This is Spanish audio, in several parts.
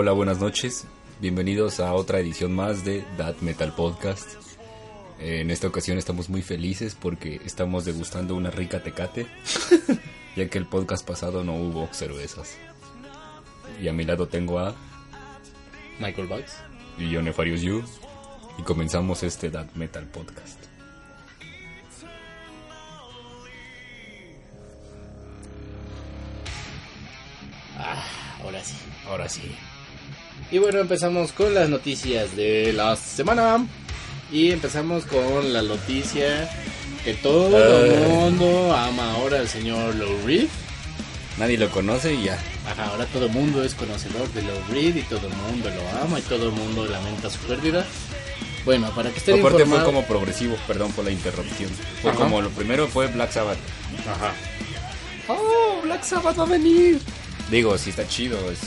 Hola, buenas noches. Bienvenidos a otra edición más de That Metal Podcast. En esta ocasión estamos muy felices porque estamos degustando una rica tecate, ya que el podcast pasado no hubo cervezas. Y a mi lado tengo a Michael Bugs. y yo, Nefarious You, y comenzamos este That Metal Podcast. Ahora sí. Ahora sí. Y bueno, empezamos con las noticias de la semana. Y empezamos con la noticia que todo Ay. el mundo ama ahora al señor Low Reed. Nadie lo conoce y ya. Ajá, ahora todo el mundo es conocedor de Low Reed y todo el mundo lo ama y todo el mundo lamenta su pérdida. Bueno, para que estén Aparte fue informados... como progresivo, perdón por la interrupción. Fue Ajá. como lo primero fue Black Sabbath. Ajá. Oh, Black Sabbath va a venir. Digo, sí está chido, es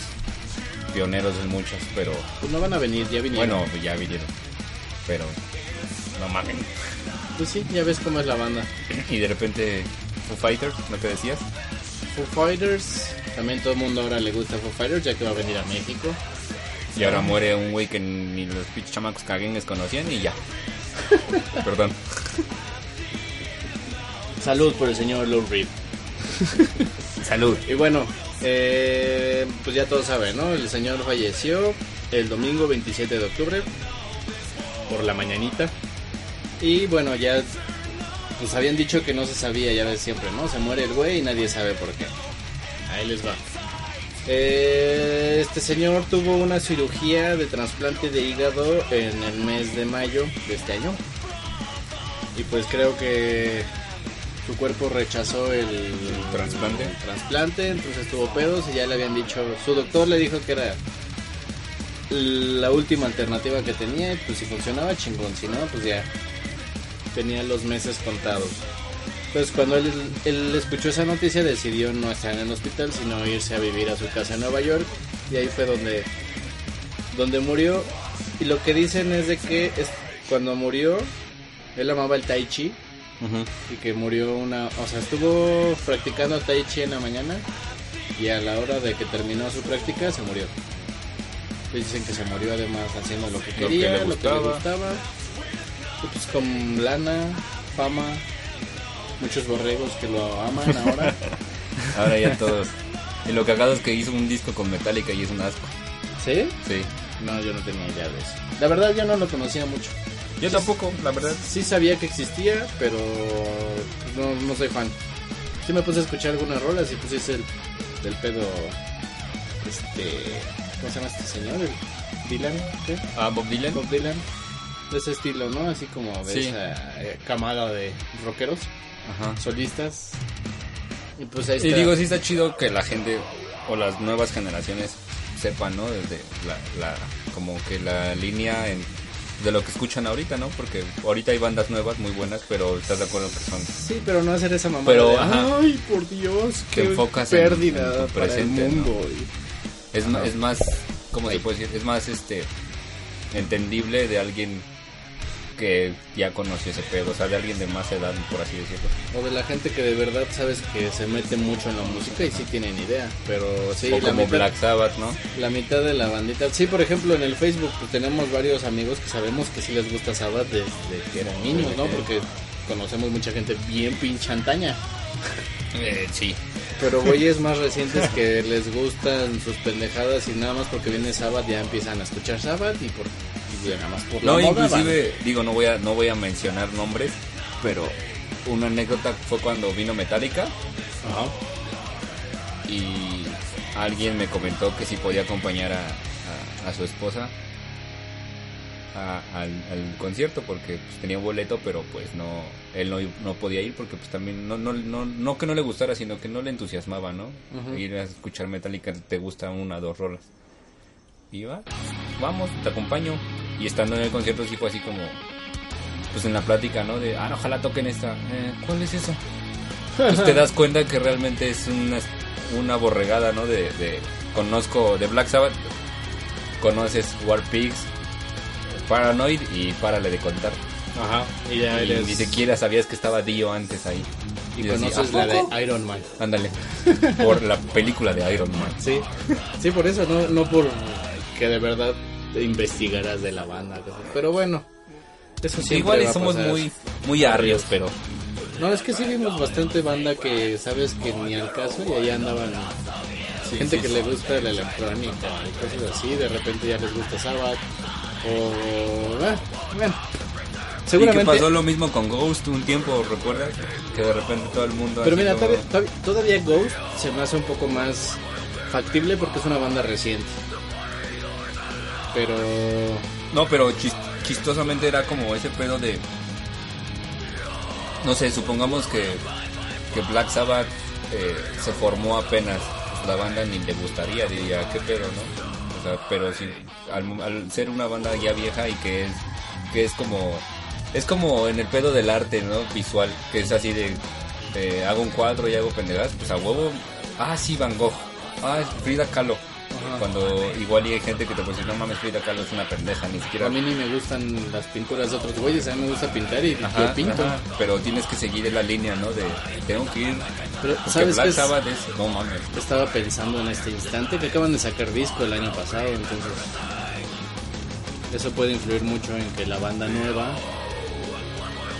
pioneros en muchos, pero Pues no van a venir, ya vinieron. bueno, ya vinieron. Pero no mamen. Pues sí, ya ves cómo es la banda. Y de repente Foo Fighters, ¿no te decías? Foo Fighters, también todo el mundo ahora le gusta Foo Fighters ya que va a venir a México. Y ahora muere un güey que ni los pinches chamacos caguengues conocían y ya. Perdón. Salud por el señor Lou Reed. Salud. Y bueno, eh, pues ya todos saben, ¿no? El señor falleció el domingo 27 de octubre por la mañanita. Y bueno, ya pues habían dicho que no se sabía, ya ves siempre, ¿no? Se muere el güey y nadie sabe por qué. Ahí les va. Eh, este señor tuvo una cirugía de trasplante de hígado en el mes de mayo de este año. Y pues creo que su cuerpo rechazó el, trasplante. el trasplante, entonces tuvo pedos y ya le habían dicho, su doctor le dijo que era la última alternativa que tenía y pues si funcionaba chingón, si no pues ya tenía los meses contados. Pues cuando él, él escuchó esa noticia decidió no estar en el hospital sino irse a vivir a su casa en Nueva York y ahí fue donde donde murió y lo que dicen es de que es, cuando murió él amaba el tai chi Y que murió una, o sea, estuvo practicando tai chi en la mañana y a la hora de que terminó su práctica se murió. Dicen que se murió además haciendo lo que Lo que quería, le lo que le gustaba. pues con lana, fama, muchos borregos que lo aman ahora. Ahora ya todos. Y lo cagado es que hizo un disco con Metallica y es un asco. ¿Sí? Sí. No, yo no tenía idea de eso. La verdad yo no lo conocía mucho. Yo tampoco, la verdad. Sí sabía que existía, pero no, no soy fan. Sí me puse a escuchar algunas rolas y pues es el del pedo este ¿cómo se llama este señor? El Dylan, ¿qué? Ah, Bob Dylan. Bob Dylan. De ese estilo, ¿no? Así como de Sí. esa eh, camada de rockeros, Ajá. solistas. Y pues ahí Y está. digo, sí está chido que la gente o las nuevas generaciones sepan, ¿no? Desde la, la como que la línea en, de lo que escuchan ahorita, ¿no? Porque ahorita hay bandas nuevas muy buenas, pero estás de acuerdo que son Sí, pero no hacer esa mamada Pero, de, ajá. ay, por Dios, qué enfocas en- pérdida en tu para presente, el ¿no? mundo. Y- es, ma- es más, ¿cómo te puedo decir? Es más este entendible de alguien que ya conoció ese pedo, o sea, de alguien de más edad, por así decirlo. O de la gente que de verdad sabes que se mete mucho en la música y sí tienen idea. Pero sí, o la, como mitad, Black Sabbath, ¿no? la mitad de la bandita. Sí, por ejemplo, en el Facebook pues, tenemos varios amigos que sabemos que sí les gusta Sabbath desde que eran niños, ¿no? Porque conocemos mucha gente bien pinche antaña. Eh, sí. Pero güeyes más recientes que les gustan sus pendejadas y nada más porque viene Sabbath ya empiezan a escuchar Sabbath y por ya nada más por No, moda, inclusive, digo, no voy a no voy a mencionar nombres, pero una anécdota fue cuando vino Metallica. Ajá. y alguien me comentó que si podía acompañar a, a- a su esposa a- al, al concierto porque pues, tenía un boleto, pero pues no él no, no podía ir porque pues también no, no, no, no que no le gustara, sino que no le entusiasmaba, ¿no? Ir a escuchar Metallica te gusta una dos rolas. Y va, vamos, te acompaño. Y estando en el concierto sí fue así como pues en la plática, ¿no? De, ah, no, ojalá toquen esta. Eh, ¿Cuál es esa? pues te das cuenta que realmente es una, una borregada, ¿no? De, de- conozco de Black Sabbath, conoces War Pigs, Paranoid y párale de contar. Ajá. Y ya Y eres... ni siquiera sabías que estaba Dio antes ahí. Y dices, conoces ¿a la de Iron Man. Ándale, por la película de Iron Man. Sí, sí, por eso, no, no por que de verdad te investigaras de la banda. Pero bueno, eso siempre Igual somos muy, muy arrios, pero No, es que sí vimos bastante banda que sabes que ni al caso y ahí andaban sí, gente sí, que sí. le gusta la electrónica y cosas así, de repente ya les gusta Sabbath o... ah, bueno, Y que seguramente... pasó lo mismo con Ghost un tiempo, ¿recuerdas? Que de repente todo el mundo... Pero mira, todavía, todavía- todavía Ghost se me hace un poco más factible porque es una banda reciente. Pero... No, pero chis- chistosamente era como ese pedo de... No sé, supongamos que, que Black Sabbath eh, se formó apenas. pues, la banda ni le gustaría, diría, qué pedo, ¿no? O sea, pero sí, al, al ser una banda ya vieja y que es, que es como... Es como en el pedo del arte, ¿no? Visual, que es así de... eh, hago un cuadro y hago pendejadas, pues a huevo... Ah, sí, Van Gogh. Ah, Frida Kahlo. Ajá. Cuando igual y hay gente que te puede decir, no mames, Frida Kahlo es una pendeja, ni siquiera... A mí ni me gustan las pinturas de otros güeyes, a mí me gusta pintar y Ajá, yo pinto. ajá, pero tienes que seguir la línea, ¿no? De tengo que ir. Pero, ¿sabes Black qué es? Sabbath es. No mames. Estaba pensando en este instante que acaban de sacar disco el año pasado, entonces eso puede influir mucho en que la banda nueva.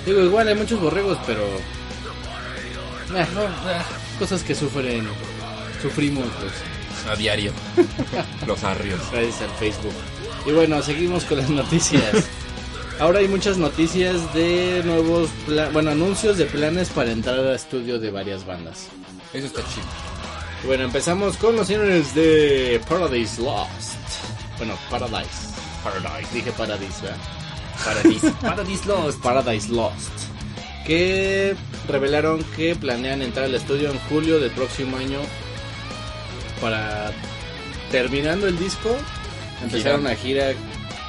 Digo, igual hay muchos borregos, pero eh, no, eh, cosas que sufren, sufrimos pues, A diario. Los arrios. gracias al Facebook. Y bueno, seguimos con las noticias. Ahora hay muchas noticias de nuevos, bueno, anuncios de planes para entrar al estudio de varias bandas. Eso está chido. Bueno, empezamos con los señores de Paradise Lost. Bueno, Paradise. Paradise. Dije Paradise, ¿verdad? Paradise. Paradise Lost. Paradise Lost. Que revelaron que planean entrar al estudio en julio del próximo año para terminando el disco empezar Gira. una gira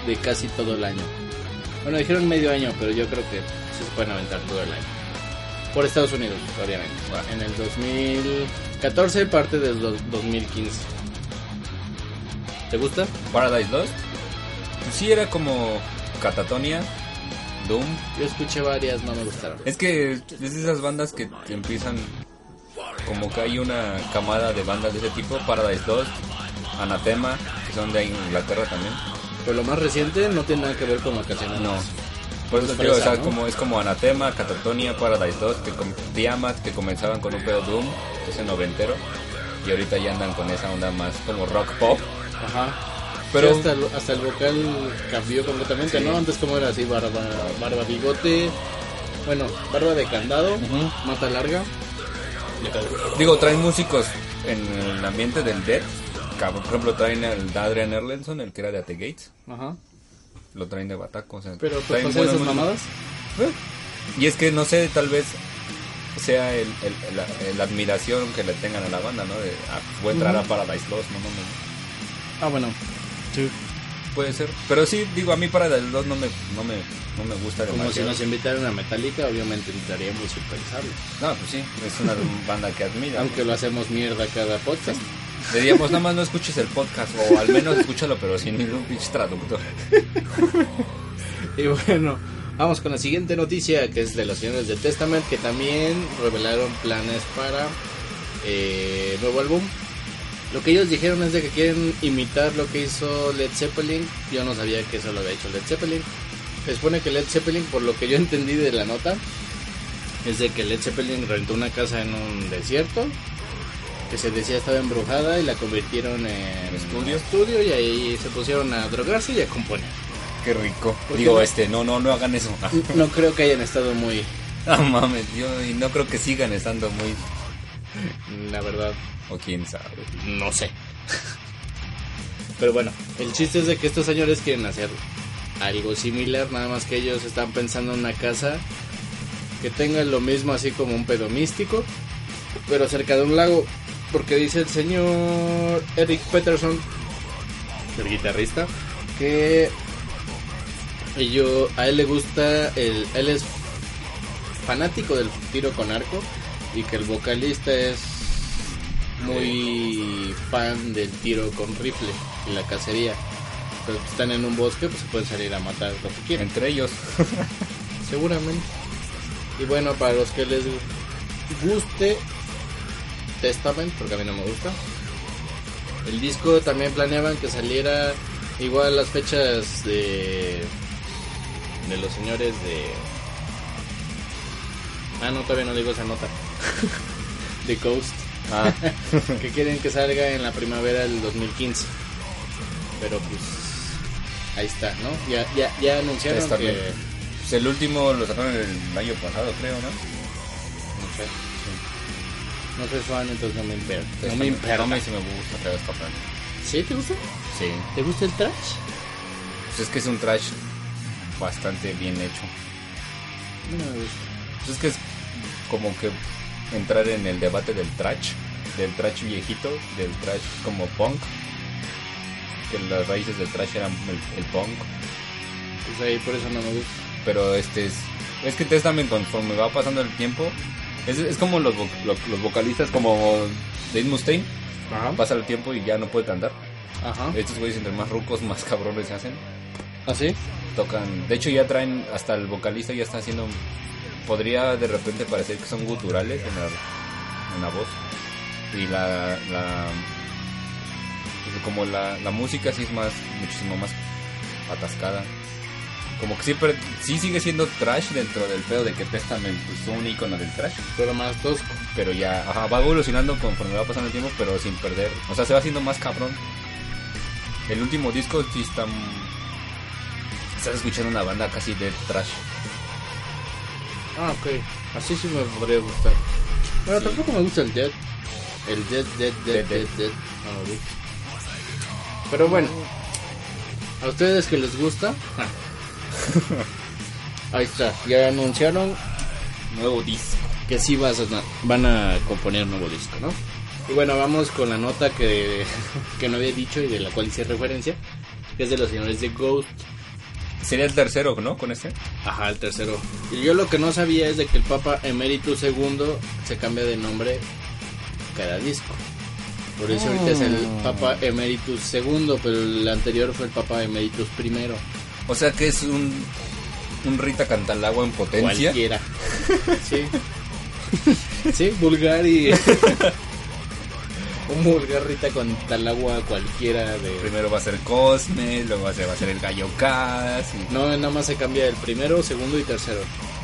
de casi todo el año. Bueno, dijeron medio año, pero yo creo que sí se pueden aventar todo el año. Por Estados Unidos, obviamente. En el 2014, parte del do- 2015. ¿Te gusta? Paradise Lost. Sí, era como Catatonia, Doom. Yo escuché varias, no me gustaron. Es que es de esas bandas que empiezan. Como que hay una camada de bandas de ese tipo: Paradise Lost, Anathema, que son de Inglaterra también. Pero lo más reciente no tiene nada que ver con vacaciones. No. Por eso Es te digo, o sea, fresa, ¿no? como, es como Anatema, Catatonia, Paradise 2, que Tiamat, que comenzaban con un pedo Doom, ese noventero, y ahorita ya andan con esa onda más como rock pop. Ajá. Pero- hasta, el- hasta el vocal cambió completamente, Sí. ¿no? Antes como era así, barba, barba bigote, bueno, barba de candado, mata larga. Digo, traen músicos en el ambiente del death. que, Por ejemplo, traen al Adrian Erlenson, el que era de At The Gates. Ajá. Lo traen de Bataco. O sea, Pero pues esas músicos. mamadas. Y es que no sé, tal vez sea el, el- la, la admiración que le tengan a la banda, ¿no? De, ah, voy a entrar a Paradise Lost, no, no, no. Ah, bueno. Sí. Puede ser. Pero sí, digo, a mí Paradise Lost no me, no me, no me gusta Como si nos invitaran a Metallica, obviamente entraríamos sin pensarlo. No, pues sí, es una banda que admira. Aunque lo hacemos mierda cada podcast. Le diríamos, nada más no escuches el podcast, o al menos escúchalo, pero sin ningún pinche traductor. Y bueno, vamos con la siguiente noticia, que es de los señores de Testament, que también revelaron planes para eh, nuevo álbum. Lo que ellos dijeron es de que quieren imitar lo que hizo Led Zeppelin. Yo no sabía que eso lo había hecho Led Zeppelin. Se supone que Led Zeppelin, por lo que yo entendí de la nota, es de que Led Zeppelin rentó una casa en un desierto que se decía estaba embrujada y la convirtieron en Estudio. estudio y ahí se pusieron a drogarse y a componer. Qué rico. ¿Por qué Digo, no? este, no, no, no hagan eso. No creo que hayan estado muy, No mames, yo y no creo que sigan estando muy. La verdad, O quién sabe. no sé. Pero bueno, el chiste es de que estos señores quieren hacer algo similar, nada más que ellos están pensando en una casa que tenga lo mismo así como un pedo místico, pero cerca de un lago, porque dice el señor Eric Peterson, el guitarrista, que ello, a él le gusta, el, él es fanático del tiro con arco y que el vocalista es muy fan del tiro con rifle y la cacería. Pero si están en un bosque, pues se pueden salir a matar lo que quieran. Entre ellos. Seguramente. Y bueno, para los que les guste Testament, porque a mí no me gusta. El disco también planeaban que saliera igual las fechas de de los señores de Ah, no, todavía no digo esa nota. De Coast, Ah, que quieren que salga en la primavera del 2015. Pero pues ahí está, ¿no? Ya ya ya anunciaron que pues el último lo sacaron el año pasado, creo, ¿no? No sé. No soy fan, entonces no me importa. No me importa. Mí sí me gusta. ¿Sí? ¿Te gusta? Sí. ¿Te gusta el trash? Pues es que es un trash bastante bien hecho. No me gusta. Pues es que es como que entrar en el debate del trash, del trash viejito, del trash como punk. Que las raíces del trash eran el, el punk. Pues ahí por eso no me gusta. Pero este es. Es que Testament conforme va pasando el tiempo. Es, es como los, vo- lo- los vocalistas como Dave Mustaine. Ajá. Pasa el tiempo y ya no puede cantar. Ajá. Estos güeyes entre más rucos, más cabrones se hacen. ¿Ah, sí? Tocan. De hecho ya traen. Hasta el vocalista ya está haciendo. Podría de repente parecer que son guturales en la, en la voz. Y la. la como la, la música sí es más. Muchísimo más atascada. Como que siempre. Sí sigue siendo trash dentro del pedo de que Testament pues, fue un icono del trash. Pero más tosco. Pero ya. Ajá, va evolucionando conforme va pasando el tiempo, pero sin perder. O sea, se va haciendo más cabrón. El último disco sí está. Estás escuchando una banda casi de trash. Ah, ok. Así sí me podría gustar. Pero Sí. tampoco me gusta el Dead. El Dead, Dead, Dead, Dead, Dead, Dead. Gusta. Pero bueno. A ustedes que les gusta. Ahí está. Ya anunciaron Nuevo disco. que sí vas a- van a componer nuevo disco, ¿no? Y bueno, vamos con la nota que, que no había dicho y de la cual hice referencia, que es de los señores de Ghost. Sería el tercero, ¿no? Con este. Ajá, el tercero. Y yo lo que no sabía es de que el Papa Emeritus II se cambia de nombre cada disco. Por eso ahorita es el Papa Emeritus II, pero el anterior fue el Papa Emeritus I. O sea que es un. Un Rita Cantalagua en potencia. Cualquiera. Sí. Sí, vulgar y. Un vulgarrita con tal agua cualquiera de. Primero va a ser Cosme, luego va a ser, va a ser el Gallo Cas, y No, nada más se cambia el primero, segundo y tercero.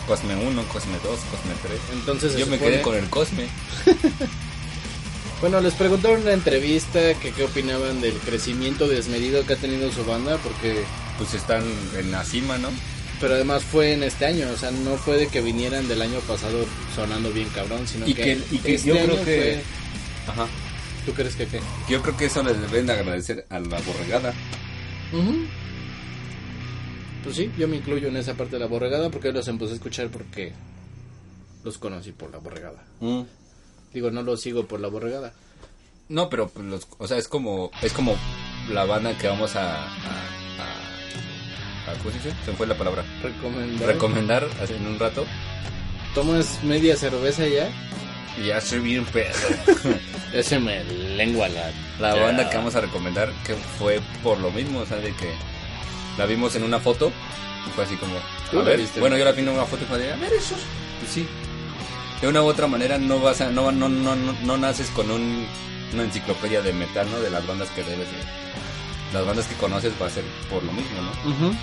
Cosme 1, Cosme 2, Cosme 3. Entonces Yo me quedé con el Cosme. Bueno, les preguntaron en una entrevista que qué opinaban del crecimiento desmedido que ha tenido su banda, porque Pues están en la cima, ¿no? pero además fue en este año, o sea, no fue de que vinieran del año pasado sonando bien cabrón, sino Y que, que- y que este yo creo que- fue- Ajá. ¿Tú crees que qué? Yo creo que eso les deben de agradecer a la borregada. Pues sí, yo me incluyo en esa parte de la borregada porque los empecé a escuchar porque los conocí por la borregada. Digo, no los sigo por la borregada. No, pero pues, los, o sea, es como es como la banda que vamos a, a, a- a- ¿cómo se dice? Se me fue la palabra. Recomendar. Recomendar en un rato. Tomas media cerveza ya, ya estoy bien pedo. ya se me lengua la... La banda que vamos a recomendar que fue por lo mismo, o sea, de que la vimos en una foto y fue así como, ¿Tú a ver, viste? bueno, yo la vi en una foto y fue de, a ver eso. Pues sí. De una u otra manera no vas a, no, no, no, no, no naces con un, una enciclopedia de metal, ¿no? De las bandas que debes de, las bandas que conoces va a ser por lo mismo, ¿no?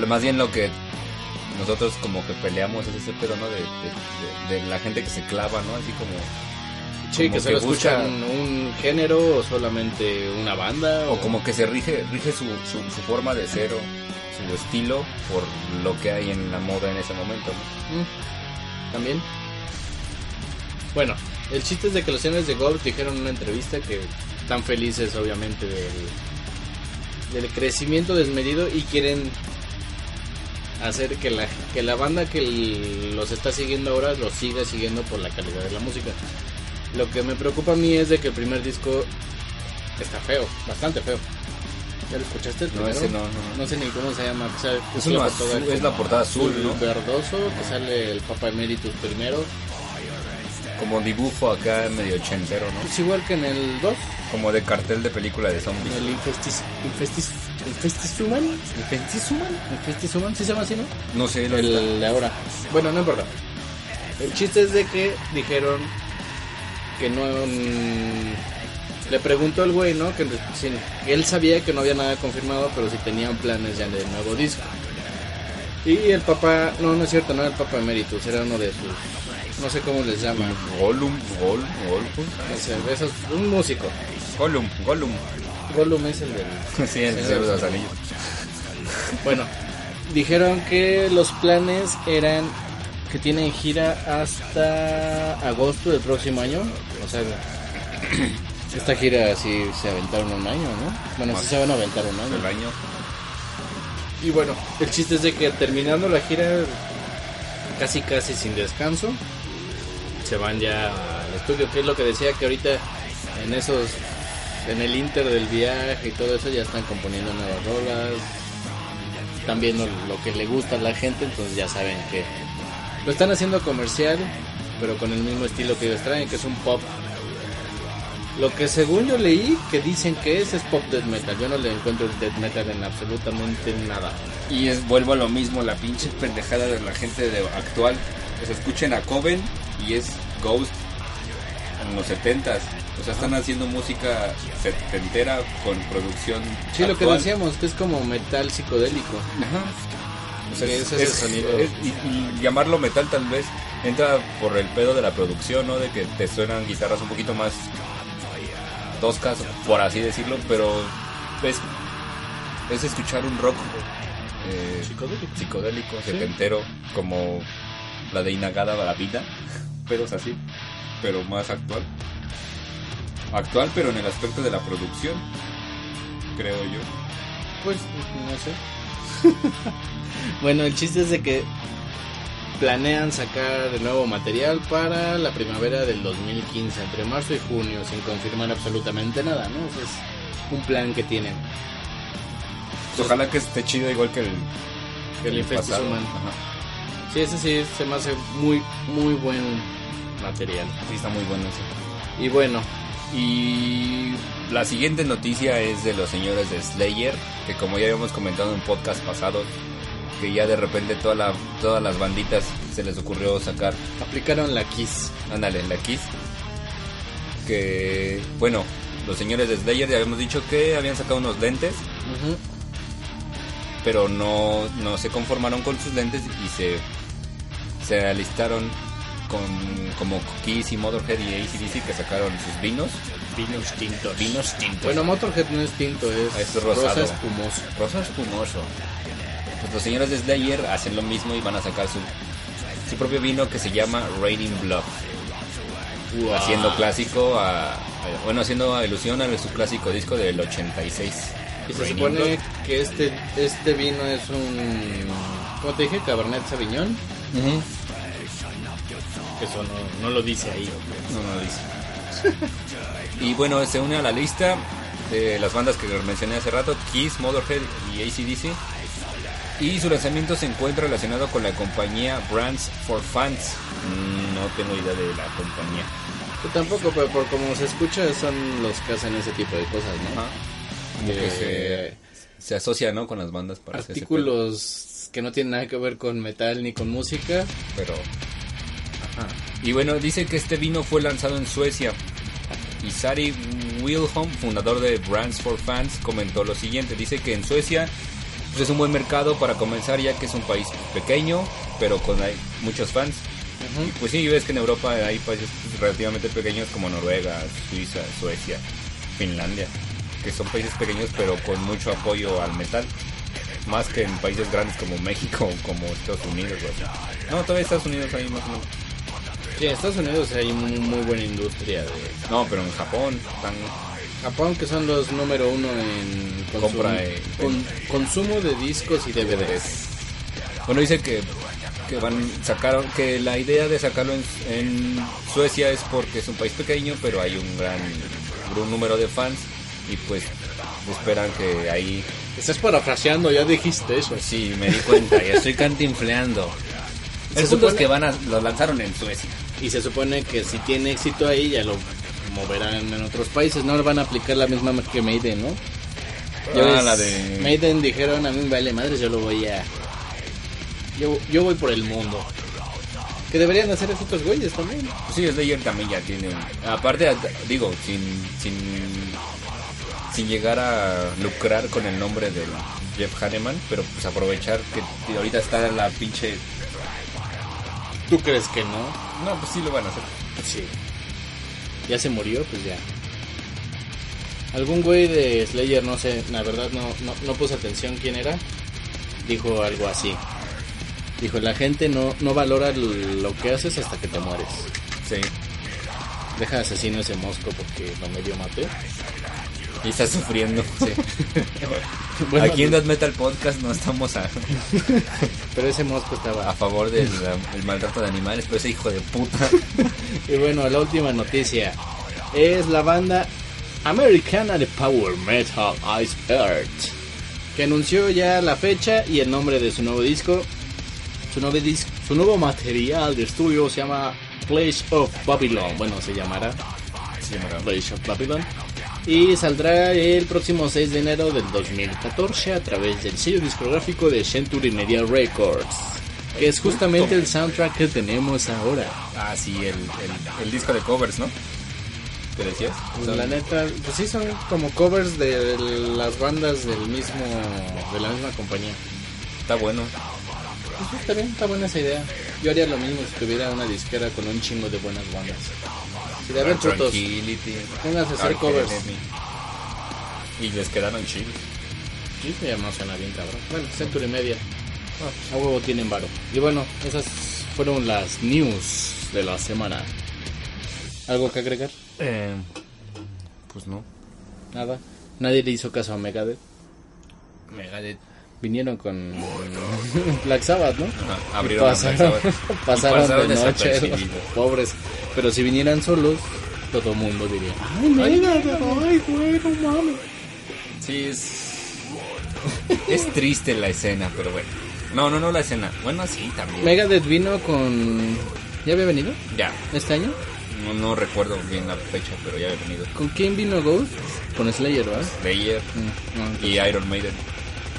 Lo más bien lo que nosotros como que peleamos es ese pedo, ¿no? De, de, de- de la gente que se clava, ¿no? Así como... Sí, como que solo busca- escuchan un género o solamente una banda. O como que se rige, rige su, su, su forma de ser o su estilo por lo que hay en la moda en ese momento. ¿no? Mm, También. Bueno, el chiste es de que los señores de Gold dijeron en una entrevista que están felices obviamente del, del crecimiento desmedido y quieren hacer que la, que la banda que los está siguiendo ahora los siga siguiendo por la calidad de la música. Lo que me preocupa a mí es de que el primer disco está feo, bastante feo. ¿Ya lo escuchaste el No, ese no, no. No sé ni cómo se llama. o sea, Es, la portada azul- es la portada azul, ¿no? verdoso, que sale el Papa Emeritus primero. Como dibujo acá medio ochentero, ¿no? Es igual que en el 2, Como de cartel de película de zombies. el Infestis, Infestis, Infestis Human. ¿Infestis Human? Infestis Human, ¿sí se llama así, no? No sé, neta. El de ahora. Bueno, no importa. El chiste es de que dijeron que no... mm, le preguntó el güey, ¿no? Que, sí, él sabía que no había nada confirmado, pero si tenían planes ya de nuevo disco. Y el papá, no, no es cierto, no era el papá emeritus, era uno de sus, no sé cómo les llaman, Gollum, Gol, Gol, no sé, esos, un músico. Gollum, Gollum. Gollum es el del... Sí, el de los Anillos. Bueno, dijeron que los planes eran que tienen gira hasta agosto del próximo año. O sea, esta gira sí se aventaron un año, ¿no? Bueno, sí se van a aventar un El año. año. Y bueno, el chiste es de que terminando la gira, casi casi sin descanso, se van ya al estudio, que es lo que decía que ahorita en esos, en el inter del viaje y todo eso ya están componiendo nuevas rolas, están viendo lo que le gusta a la gente, entonces ya saben que lo están haciendo comercial, pero con el mismo estilo que ellos traen, que es un pop. Lo que según yo leí que dicen que es es pop death metal. Yo no le encuentro death metal en absolutamente nada. Y es, vuelvo a lo mismo, la pinche pendejada de la gente de actual. Pues escuchen a Coven y es Ghost en los 70s. O sea, están haciendo música setentera con producción. Sí, lo que decíamos, que es como metal psicodélico. Ajá. O sea, Que es, ese es el es- sonido. es- y, y llamarlo metal tal vez entra por el pedo de la producción, ¿no? De que te suenan guitarras un poquito más toscas, por así decirlo, pero es, es escuchar un rock eh, Psicodélico. psicodélico, setentero, como la de Inagada pero es así, pero más actual. Actual, pero en el aspecto de la producción, creo yo. Pues no sé. bueno, el chiste es de que planean sacar de nuevo material para la primavera del 2015, entre marzo y junio, sin confirmar absolutamente nada, ¿no? O sea, es un plan que tienen. Ojalá que esté chido igual que el, Que el pasado. Ajá. Sí, ese sí se me hace muy, muy buen material. Sí, está muy bueno ese. Y bueno, Y la siguiente noticia es de los señores de Slayer, que como ya habíamos comentado en podcast pasado, que ya de repente toda la, todas las banditas se les ocurrió sacar, aplicaron la Kiss. ándale, la Kiss. Que, bueno, los señores de Slayer ya habíamos dicho que habían sacado unos lentes, pero no, no se conformaron con sus lentes y se, se alistaron con como Kiss y Motorhead y ACDC que sacaron sus vinos. Vinos tintos. Vinos tintos. Bueno, Motorhead no es tinto, es, Es rosado. rosa espumoso. Rosa espumoso. Pues los señores de Slayer hacen lo mismo y van a sacar su, su propio vino que se llama Raining Blood. Wow. Haciendo clásico a, a- Bueno, haciendo alusión a su clásico disco del 86. Y se Raining supone Blood. que este, este vino es un. ¿Cómo te dije? Cabernet Sauvignon. Eso no, no lo dice ahí. No, no dice. y bueno, se une a la lista de las bandas que mencioné hace rato, Kiss, Motorhead y ACDC. Y su lanzamiento se encuentra relacionado con la compañía Brands for Fans. Mm, No tengo idea de la compañía. Yo tampoco, pero por como se escucha, son los que hacen ese tipo de cosas, ¿no? Ajá. Como que Eh, se, se asocia, ¿no? Con las bandas para Artículos que no tienen nada que ver con metal ni con música. Pero. Ajá. Y bueno, dice que este vino fue lanzado en Suecia. Y Sari Wilhelm, fundador de Brands for Fans, comentó lo siguiente. Dice que en Suecia pues, es un buen mercado para comenzar ya que es un país pequeño, pero con hay muchos fans. Y pues sí, ves que en Europa hay países relativamente pequeños como Noruega, Suiza, Suecia, Finlandia, que son países pequeños pero con mucho apoyo al metal. más que en países grandes como México o como Estados Unidos. o así. No, todavía Estados Unidos hay más o menos. Sí, en Estados Unidos hay muy, muy buena industria de No, pero en Japón están... Japón, que son los número uno en consumo, Compra, con- consumo de discos y DVDs. Bueno, dice que, que van sacaron que la idea de sacarlo en, en Suecia es porque es un país pequeño, pero hay un gran, gran número de fans y pues esperan que ahí Estás parafraseando, ya dijiste eso. sí me di cuenta, ya estoy cantinfleando. El punto es supone- que van a, lo lanzaron en Suecia. Y se supone que si tiene éxito ahí, ya lo moverán en otros países. No le van a aplicar la misma que Maiden, ¿no? Ya Ah, ves, la de- Maiden dijeron, a mí me vale madres, yo lo voy a... Yo, yo voy por el mundo. Que deberían hacer esos otros güeyes también. Sí, Slayer también ya tiene. Aparte, digo, sin, sin, sin llegar a lucrar con el nombre de Jeff Hanneman, pero pues aprovechar que ahorita está la pinche. ¿Tú crees que no? No, pues sí lo van a hacer. Sí. Ya se murió, pues ya. Algún güey de Slayer, no sé, la verdad no, no, no puse atención quién era, dijo algo así. Dijo, la gente no, no valora lo que haces hasta que te mueres. Sí. Deja asesino ese mosco porque lo medio maté. Y está sufriendo. Sí. Bueno, Aquí en Death Metal Podcast no estamos a, Pero ese mosco estaba... a favor del el maltrato de animales, pero ese hijo de puta. Y bueno, la última noticia es la banda Americana de Power Metal Ice Earth, que anunció ya la fecha y el nombre de su nuevo disco. Su nuevo, dis- su nuevo material de estudio se llama Place of Babylon. Bueno, se llamará Sí, mira. Place of Babylon. Y saldrá el próximo 6 de enero del 2014 a través del sello discográfico de Century Media Records. Que es justamente el soundtrack que tenemos ahora. Ah, sí, el, el, el disco de covers, ¿no? ¿Te decías? Pues la neta, pues sí son como covers de las bandas del mismo, de la misma compañía. Está bueno. Pues está bien, está buena esa idea. Yo haría lo mismo si tuviera una disquera con un chingo de buenas bandas. Si de Tranquility. pónganse a hacer covers. Y les quedaron chidos. Sí, ya no suena bien cabrón. Bueno, Century Media. A huevo tienen varo. Y bueno, esas fueron las news de la semana. ¿Algo que agregar? Eh, pues no. Nada. Nadie le hizo caso a Megadeth. Megadeth. Vinieron con Black Sabbath, ¿no? Ajá, abrieron pasaron, Black Sabbath. Y pasaron pasaron de noche, los pobres. Pero si vinieran solos, todo el mundo diría: ¡Ay, Megadeth! ¡Ay, güey, no mames! Sí, es. Es triste la escena, pero bueno. No, no, no la escena. Bueno, sí, también. Megadeth vino con. ¿Ya había venido Ya. este año? No, no recuerdo bien la fecha, pero ya había venido. ¿Con quién vino Ghost? Con Slayer, ¿verdad? Slayer Mm, no, y Iron Maiden.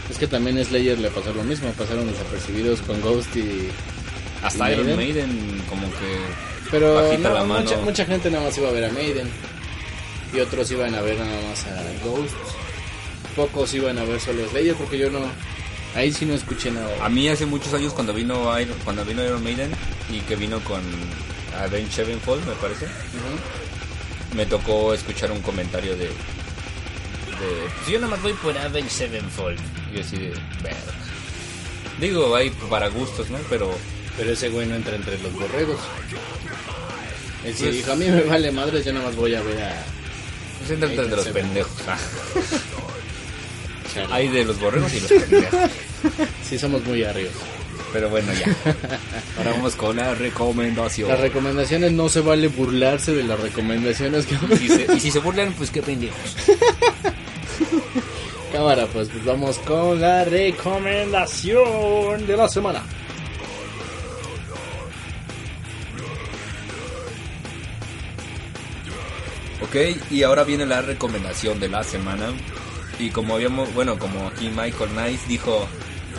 Es que también a Slayer le pasó lo mismo, pasaron desapercibidos con Ghost y... Hasta ¿Y Iron Maiden? Maiden, como que. Pero Bajita no, la mano. Mucha, mucha gente nada más iba a ver a Maiden. Y otros iban a ver nada más a Ghost. Pocos iban a ver solo a Slayer porque yo no... Ahí sí no escuché nada. A mí hace muchos años cuando vino Iron, cuando vino Iron Maiden y que vino con Avenged Sevenfold, me parece, me tocó escuchar un comentario de. De yo nada más voy por Avenged Sevenfold. Y así de. "Verga". Digo, hay para gustos, ¿no? Pero. Pero ese güey no entra entre los borregos. Él sí Pues- dijo, a mí me vale madre, yo nada más voy a ver a... Pues entra entre los pendejos. ah. Hay de los borregos y los pendejos. Sí somos muy arriba. Pero bueno, ya. Ahora vamos con la recomendación. Las recomendaciones no se vale burlarse de las recomendaciones que y, si se, y si se burlan, pues qué pendejos. Cámara, pues, pues vamos con la recomendación de la semana. Ok, y ahora viene la recomendación de la semana. Y como habíamos, bueno, como aquí Michael Nice dijo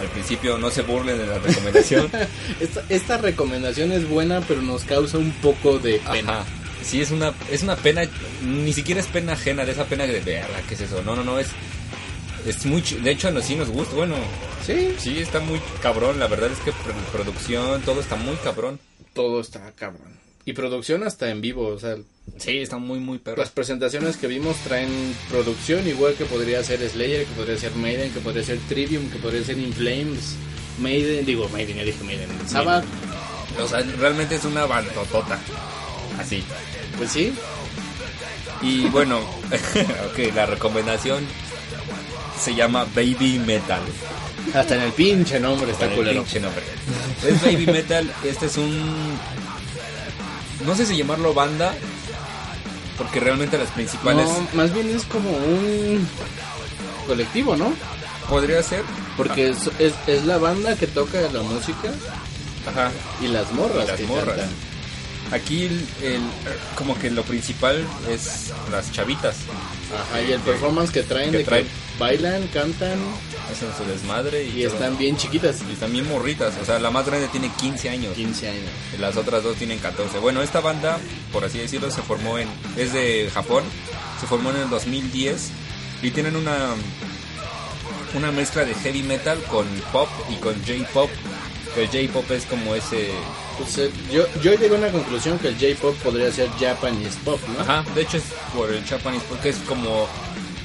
al principio, no se burlen de la recomendación. Esta, esta recomendación es buena, pero nos causa un poco de pena. Ajá. Sí, es una, es una pena, ni siquiera es pena ajena de esa pena de verga, ¿qué es eso? No, no, no, es, es muy, de hecho, no, sí nos gusta, bueno, Sí, sí está muy cabrón, la verdad es que pro- producción, todo está muy cabrón. todo está cabrón. Y producción hasta en vivo, o sea, Sí, está muy, muy perro. las presentaciones que vimos traen producción igual que podría ser Slayer, que podría ser Maiden, que podría ser Trivium, que podría ser In Flames, Maiden, digo Maiden, ya dije Maiden, Sabbath, O sea, realmente es una bandotota. Así. pues sí, Y bueno, ok, la recomendación se llama Baby Metal. hasta en el pinche nombre está culero. pinche nombre. Es Baby Metal, este es un... No sé si llamarlo banda, porque realmente las principales... No, más bien es como un colectivo, ¿no? Podría ser... Porque es, es, es la banda que toca la música Ajá. y las morras Y las que morras. cantan. Aquí el, el- como que lo principal es las chavitas. Ajá, y el performance que traen Que de traen. que bailan, cantan Hacen su desmadre y, y están bien chiquitas. y están bien morritas. O sea, la más grande tiene 15 años. 15 años. y Las otras dos tienen 14. Bueno, esta banda, por así decirlo, se formó en... Es de Japón. Se formó en el 2010. Y tienen una... Una mezcla de heavy metal con pop y con J-pop. Que J-pop es como ese... Eh, yo, yo llegué a una conclusión que el J-pop podría ser Japanese pop, ¿no? Ajá, de hecho es por el Japanese porque es como...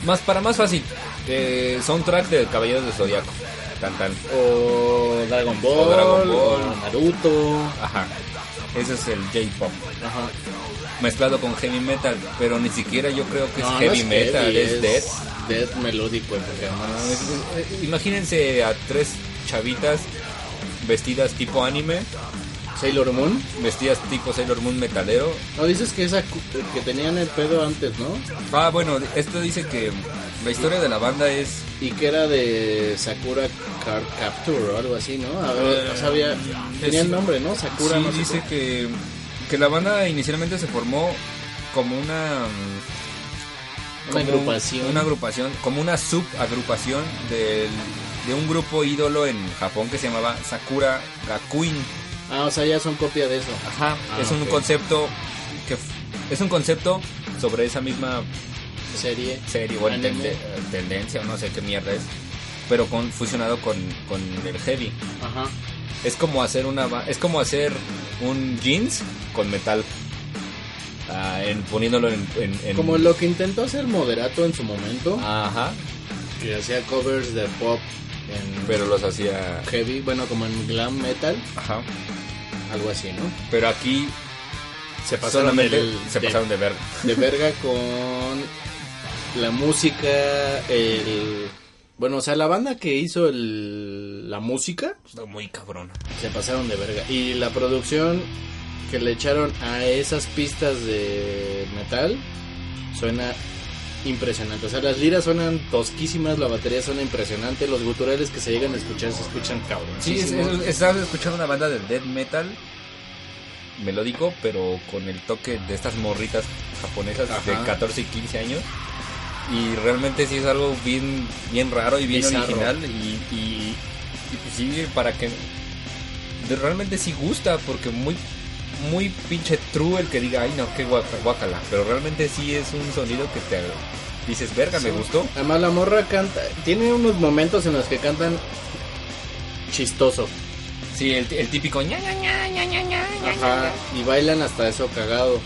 Más para más fácil. Eh, soundtrack de Caballeros de Zodiaco. Tan tan. O Dragon Ball, O Dragon Ball. Naruto. Ajá. Ese es el J-pop. Ajá. Mezclado con heavy metal. Pero ni siquiera yo creo que No, es no heavy metal, heavy, es, death. Death melódico, es- es- Imagínense a tres chavitas vestidas tipo anime, Sailor Moon. vestidas tipo Sailor Moon metalero. No dices que esa que tenían el pedo antes, ¿no? Ah, bueno, esto dice que la historia de la banda es Y que era de Sakura Card Capture o algo así, ¿no? A ver, o sea, había, tenía el nombre, ¿no? Sakura, sí, no sé dice cómo. que, que la banda inicialmente se formó como una Una como agrupación. una agrupación como una subagrupación del, de un grupo ídolo en Japón que se llamaba Sakura Gakuin Ah, o sea, ya son copia de eso. Ajá, Ah, es un concepto que f- es un concepto sobre esa misma Serie. serie o tende- tendencia o no sé qué mierda es, pero con, fusionado con, con el heavy. Ajá. Es como hacer una ba- es como hacer un jeans con metal. Ah, en, poniéndolo en, en- en- Como lo que intentó hacer Moderato en su momento, Ajá, que hacía covers de pop en pero los hacía heavy, bueno, como en glam metal, ajá, algo así, ¿no? pero aquí Se pasaron, del- se de- pasaron de ver. de verga con la música, el... Bueno, o sea, la banda que hizo el, la música Está muy cabrón. se pasaron de verga. Y la producción que le echaron a esas pistas de metal suena impresionante. O sea, las liras suenan tosquísimas, la batería suena impresionante, los guturales que se llegan a escuchar se escuchan cabrón. Sí, es- es- escuchando una banda de death metal melódico, pero con el toque de estas morritas japonesas de Ajá. 14 y 15 años. Y realmente sí es algo bien, bien raro y bien Bizarro. original. Y, y, y pues sí, para que. realmente sí gusta, porque muy muy pinche true el que diga, ay no, qué guaca- guacala. Pero realmente sí es un sonido que te dices, verga, me gustó. Además la morra canta, tiene unos momentos en los que cantan chistoso. Sí, el, el típico ña, ña, ña, ña, Ajá, y bailan hasta eso cagado.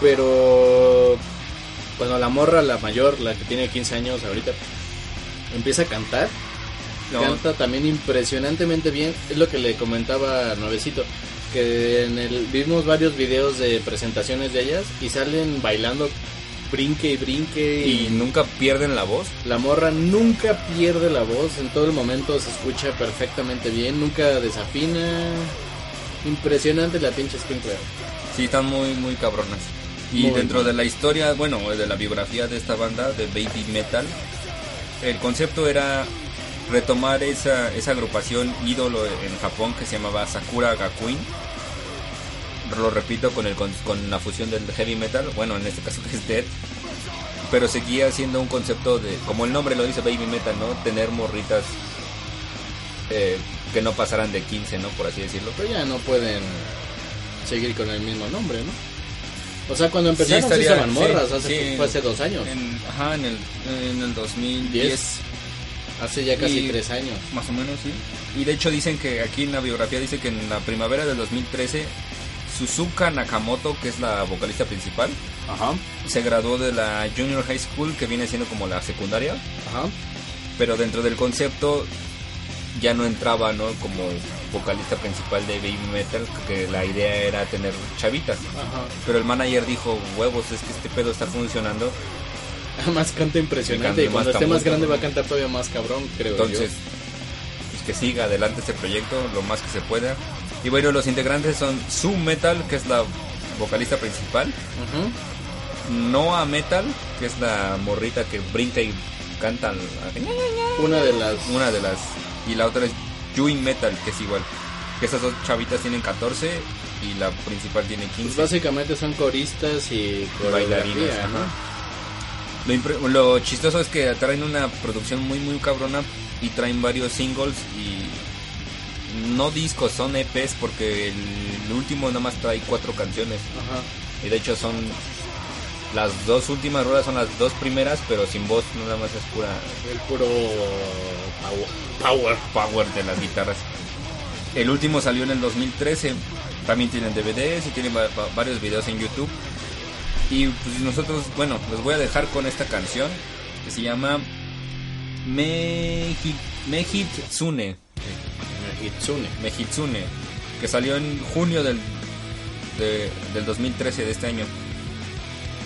Pero cuando la morra, la mayor, la que tiene 15 años ahorita, empieza a cantar, No, canta también impresionantemente bien. Es lo que le comentaba Nuevecito, que en el vimos varios videos de presentaciones de ellas y salen bailando brinque y brinque y y nunca pierden la voz. la morra nunca pierde la voz, en todo el momento se escucha perfectamente bien, nunca desafina. Impresionante la pinche Sprinkler. Sí, están muy, muy cabronas. Y Muy dentro bien. de la historia, bueno, de la biografía de esta banda, de Baby Metal, el concepto era retomar esa, esa agrupación ídolo en Japón que se llamaba Sakura Gakuin. Lo repito con, el, con, con la fusión del heavy metal, bueno, en este caso es death. Pero seguía siendo un concepto de, como el nombre lo dice, baby metal, ¿no? Tener morritas eh, que no pasaran de 15, ¿no? Por así decirlo. Pero ya no pueden seguir con el mismo nombre, ¿no? O sea, cuando empezaron sí, estaría- estaban sí, morras, hace, sí. fue hace dos años. En, ajá, en el, en el 2010, Diez. Hace ya casi Y- tres años. más o menos, sí. Y de hecho dicen que aquí en la biografía dice que en la primavera del 2013 Suzuka Nakamoto, que es la vocalista principal, Ajá, se graduó de la Junior High School, que viene siendo como la secundaria, ajá. pero dentro del concepto ya no entraba, ¿no? Como vocalista principal de Baby Metal, que la idea era tener chavitas. Ajá. Pero el manager dijo, huevos, es que este pedo está funcionando. Además canta impresionante Y y cuando esté más grande va a cantar todavía más cabrón, creo Entonces, pues que siga adelante este proyecto lo más que se pueda. Y bueno, los integrantes son Su Metal, que es la vocalista principal. Ujú. Noah Metal, que es la morrita que brinca y canta. Una de las... Una de las. Y la otra es Yui Metal, que es igual. Que esas dos chavitas tienen 14 y la principal tiene Pues 15. básicamente son coristas y ajá. Lo, chistoso es que traen una producción muy muy cabrona y traen varios singles y no discos, son EPs porque el último nada más trae cuatro canciones Ajá. y de hecho son las dos últimas ruedas son las dos primeras pero sin voz nada más es pura El puro power. power. de las guitarras. El último salió en el 2013. También tienen DVDs y tienen va- va- varios videos en YouTube. Y pues nosotros, bueno, los voy a dejar con esta canción que se llama Mehi, Mehitsune. Hitsune. Mehitsune. Que salió en junio del, de- del 2013 de este año.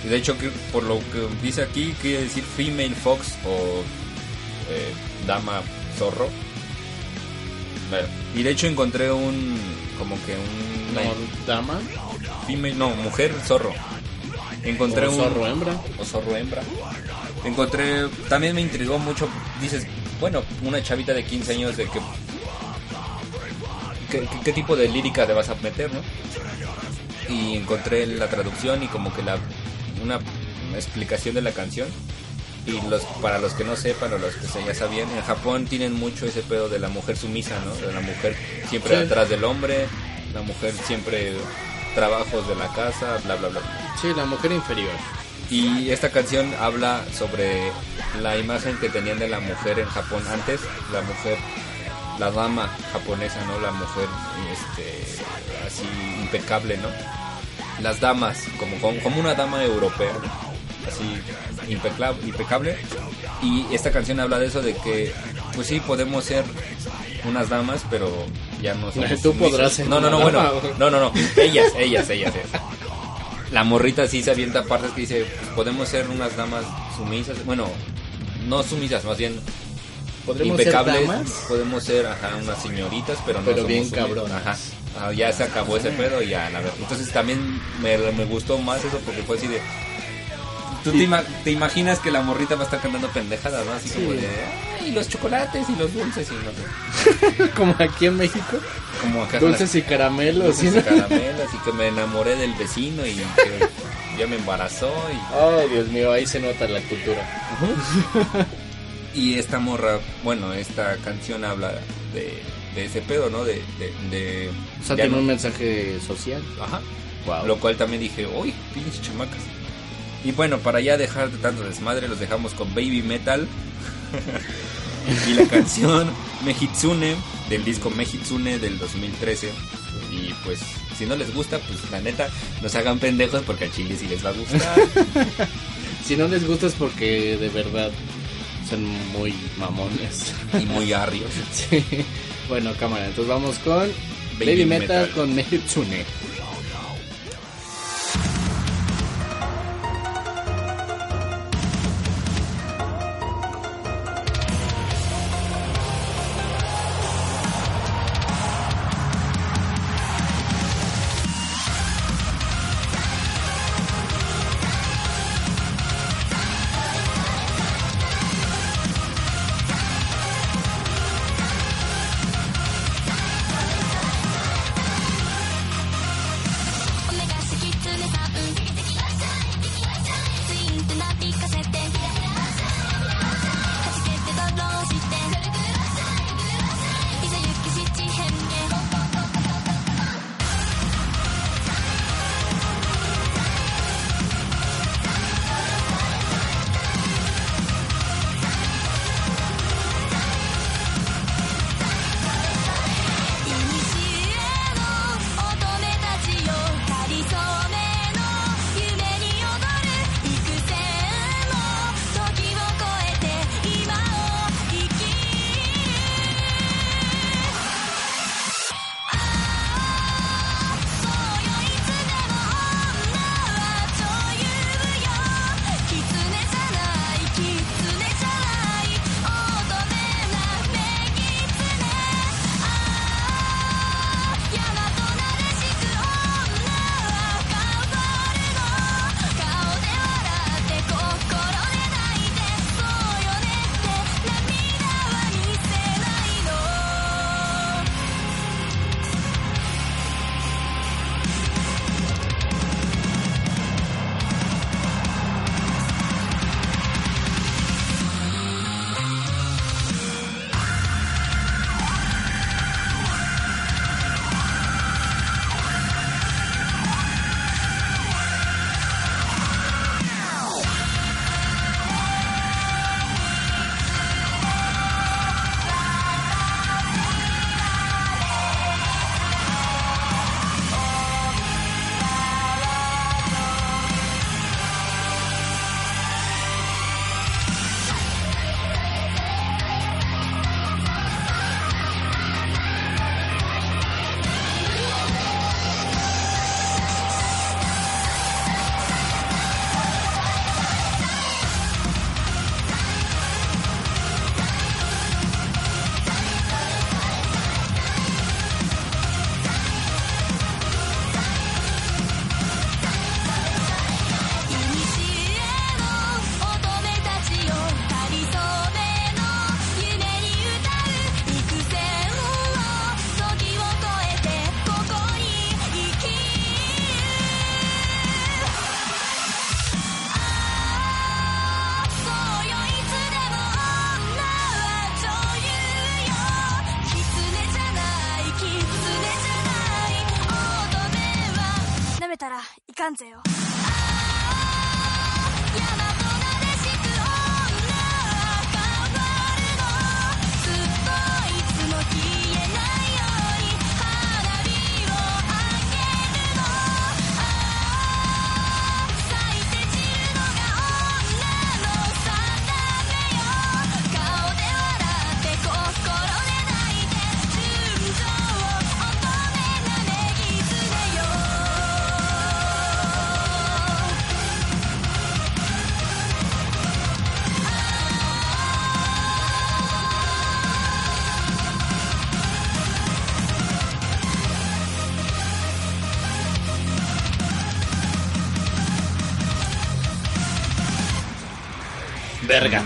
Y de hecho, que- por lo que dice aquí, quiere decir Female Fox o eh, Dama Zorro. Bueno, y de hecho encontré un. Como que un. No, dama. female- no, mujer zorro. Encontré o un. zorro hembra. O zorro hembra. Encontré. También me intrigó mucho. Dices, bueno, una chavita de 15 años de que. ¿Qué, qué- qué tipo de lírica te vas a meter, no? Y encontré la traducción y como que la. Una explicación de la canción. Y los, para los que no sepan o los que se ya sabían, en Japón tienen mucho ese pedo de la mujer sumisa, ¿no? De la mujer siempre Sí. atrás del hombre, la mujer siempre trabajos de la casa, bla, bla, bla. Sí, la mujer inferior. Y esta canción habla sobre la imagen que tenían de la mujer en Japón antes, la mujer, la dama japonesa, ¿no? La mujer, este, así impecable, ¿no? Las damas, como, como, como una dama europea, así impecable, impecable. Y esta canción habla de eso, de que, pues sí, podemos ser unas damas, pero ya no somos Tú podrás ser No, no, no, bueno, no, no, no, ellas, ellas, ellas, ellas la morrita sí se avienta partes que dice, pues, podemos ser unas damas sumisas, bueno, no sumisas, más bien ¿Podremos ser impecables, damas? podemos ser ajá, unas señoritas, pero no Pero somos bien cabronas. Ajá. Ah, ya se acabó ese pedo y ya, la verdad. Entonces también me, me gustó más eso porque fue así de... Tú te, ima- te imaginas que la morrita va a estar cantando pendejadas, ¿no? Así como Sí. de... Ay, los chocolates y los dulces y no sé. Como aquí en México. Como acá Dulces y caramelos. dulces ¿sí? y caramelos y que me enamoré del vecino y que ya me embarazó y... Ay, Dios mío, ahí se nota la cultura. Y esta morra, bueno, esta canción habla de, de ese pedo, ¿no? De, de, de- O sea, tiene no- un mensaje social. Ajá. Wow. Lo cual también dije, uy, pinches chamacas. Y bueno, para ya dejar de tanto desmadre, los dejamos con Baby Metal. y la canción Mehitsune, del disco Mehitsune del 2013. Y pues, si no les gusta, pues la neta, no se hagan pendejos porque al chile sí les va a gustar. Si no les gusta es porque de verdad son muy mamones. y muy arrios. Sí. Bueno, cámara, entonces vamos con Baby, Baby Metal, Metal. con Mehitsune.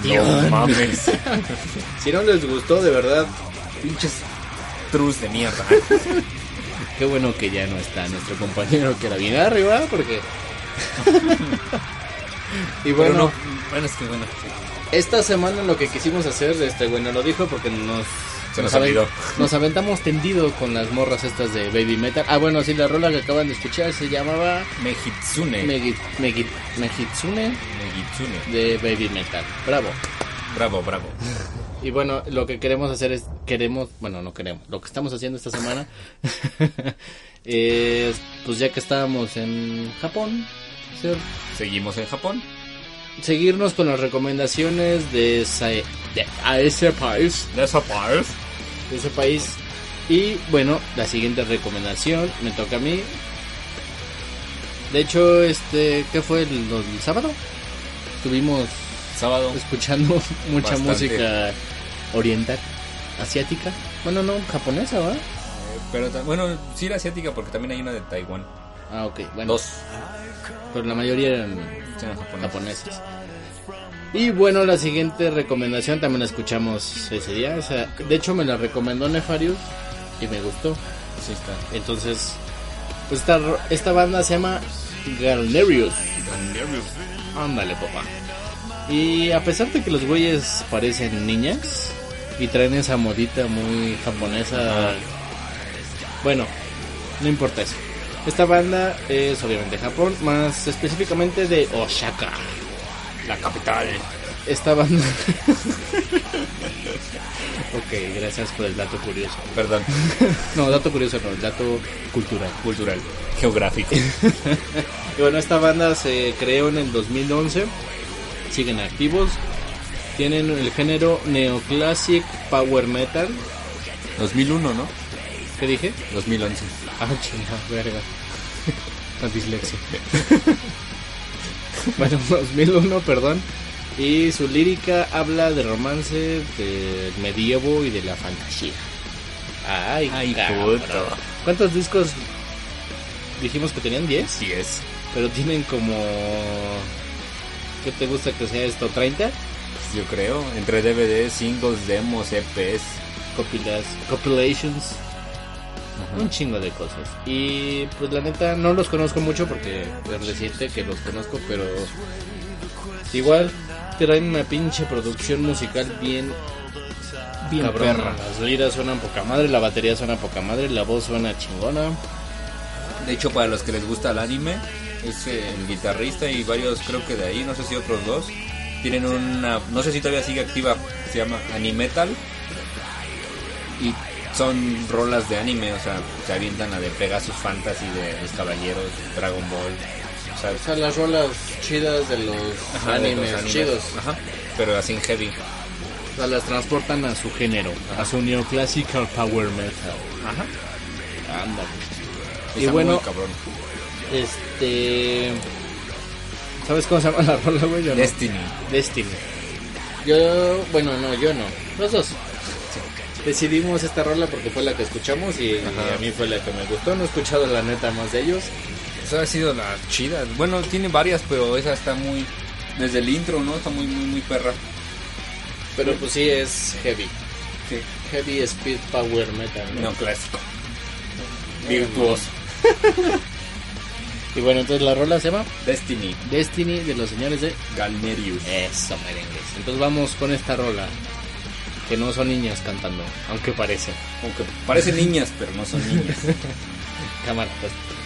No mames. Si no les gustó, de verdad, Pinches trus de mierda. qué bueno que ya no está nuestro compañero que la viene arriba, porque... y Bueno, bueno, no, bueno, es que bueno. esta semana lo que quisimos hacer, este bueno lo dijo porque nos... Se nos olvidó. nos aventamos tendido con las morras estas de Baby Metal. Ah, bueno, sí, la rola que acaban de escuchar se llamaba Mejitsune. Megi, Megi, Megitsune Megitsune. de Baby Metal. Bravo. Bravo, bravo. Y bueno, lo que queremos hacer es, queremos, bueno, no queremos, lo que estamos haciendo esta semana es, pues ya que estábamos en Japón, Seguimos en Japón. Seguirnos con las recomendaciones de, esa- de a ese país, De esa parte. de ese país. Y bueno, la siguiente recomendación me toca a mí. De hecho, este, ¿qué fue el, el sábado? Estuvimos Sábado. escuchando mucha Bastante. música oriental, asiática. Bueno, no, japonesa, ¿va? Pero ta- bueno, sí la asiática porque también hay una de Taiwán. Ah, ok, bueno. Dos. Pero la mayoría eran Japonesas. Y bueno, la siguiente recomendación también la escuchamos ese día. O sea, de hecho, me la recomendó Nefarius y me gustó. Sí está. Entonces, pues esta, esta banda se llama Galnerius. Ándale, papá. Y a pesar de que los güeyes parecen niñas y traen esa modita muy japonesa, bueno, no importa eso. Esta banda es obviamente Japón, más específicamente de Osaka, la capital. Esta banda. ok, gracias por el dato curioso. Perdón. No, dato curioso no, el dato cultural. Cultural. Geográfico. Y bueno, esta banda se creó en el 2011. Siguen activos. Tienen el género neoclassic power metal. 2001, ¿no? ¿Qué dije? 2011. Ah, chinga, verga. La dislexia. bueno, 2001, perdón. Y su lírica habla de romance, del medievo y de la fantasía. Ay, Ay, cabrón. puto. ¿Cuántos discos dijimos que tenían? ¿10? Sí es. Pero tienen como... ¿Qué te gusta que sea esto? ¿30? Pues yo creo. Entre DVDs, singles, demos, EPs. Copilas, compilations. Un chingo de cosas. Y pues la neta no los conozco mucho porque es reciente que los conozco, pero igual traen una pinche producción musical bien Bien cabrona. perra. Las liras suenan poca madre, la batería suena poca madre, la voz suena chingona. De hecho, para los que les gusta el anime, es el guitarrista y varios, creo que de ahí, no sé si otros dos, tienen una, no sé si todavía sigue activa, se llama Animetal. Y son rolas de anime, o sea, se avientan la de Pegasus Fantasy, de los Caballeros, Dragon Ball. O sea, O sea, las rolas chidas de los ajá, de animes, los animes. chidos. Ajá, pero así en heavy. O sea, las transportan a su género, a su neoclassical power metal. Ajá. Ándale. Y bueno, cabrón. Este. ¿Sabes cómo se llama la rola, güey? Yo no. Destiny. Destiny. Yo, bueno, no, yo no. Los dos. Decidimos esta rola porque fue la que escuchamos y a mí fue la que me gustó. No he escuchado la neta más de ellos. Esa ha sido la chida. Bueno, tiene varias, pero esa está muy. Desde el intro, ¿no? Está muy, muy, muy perra. Pero pues sí es heavy. Sí. Heavy speed power metal. ¿no? No, clásico. Virtuoso. Y bueno, entonces la rola se llama Destiny. Destiny de los señores de Galnerius. Eso, merengues. Entonces vamos con esta rola. Que no son niñas cantando, aunque parecen. Aunque parecen niñas, pero no son niñas. Cámara, pues.「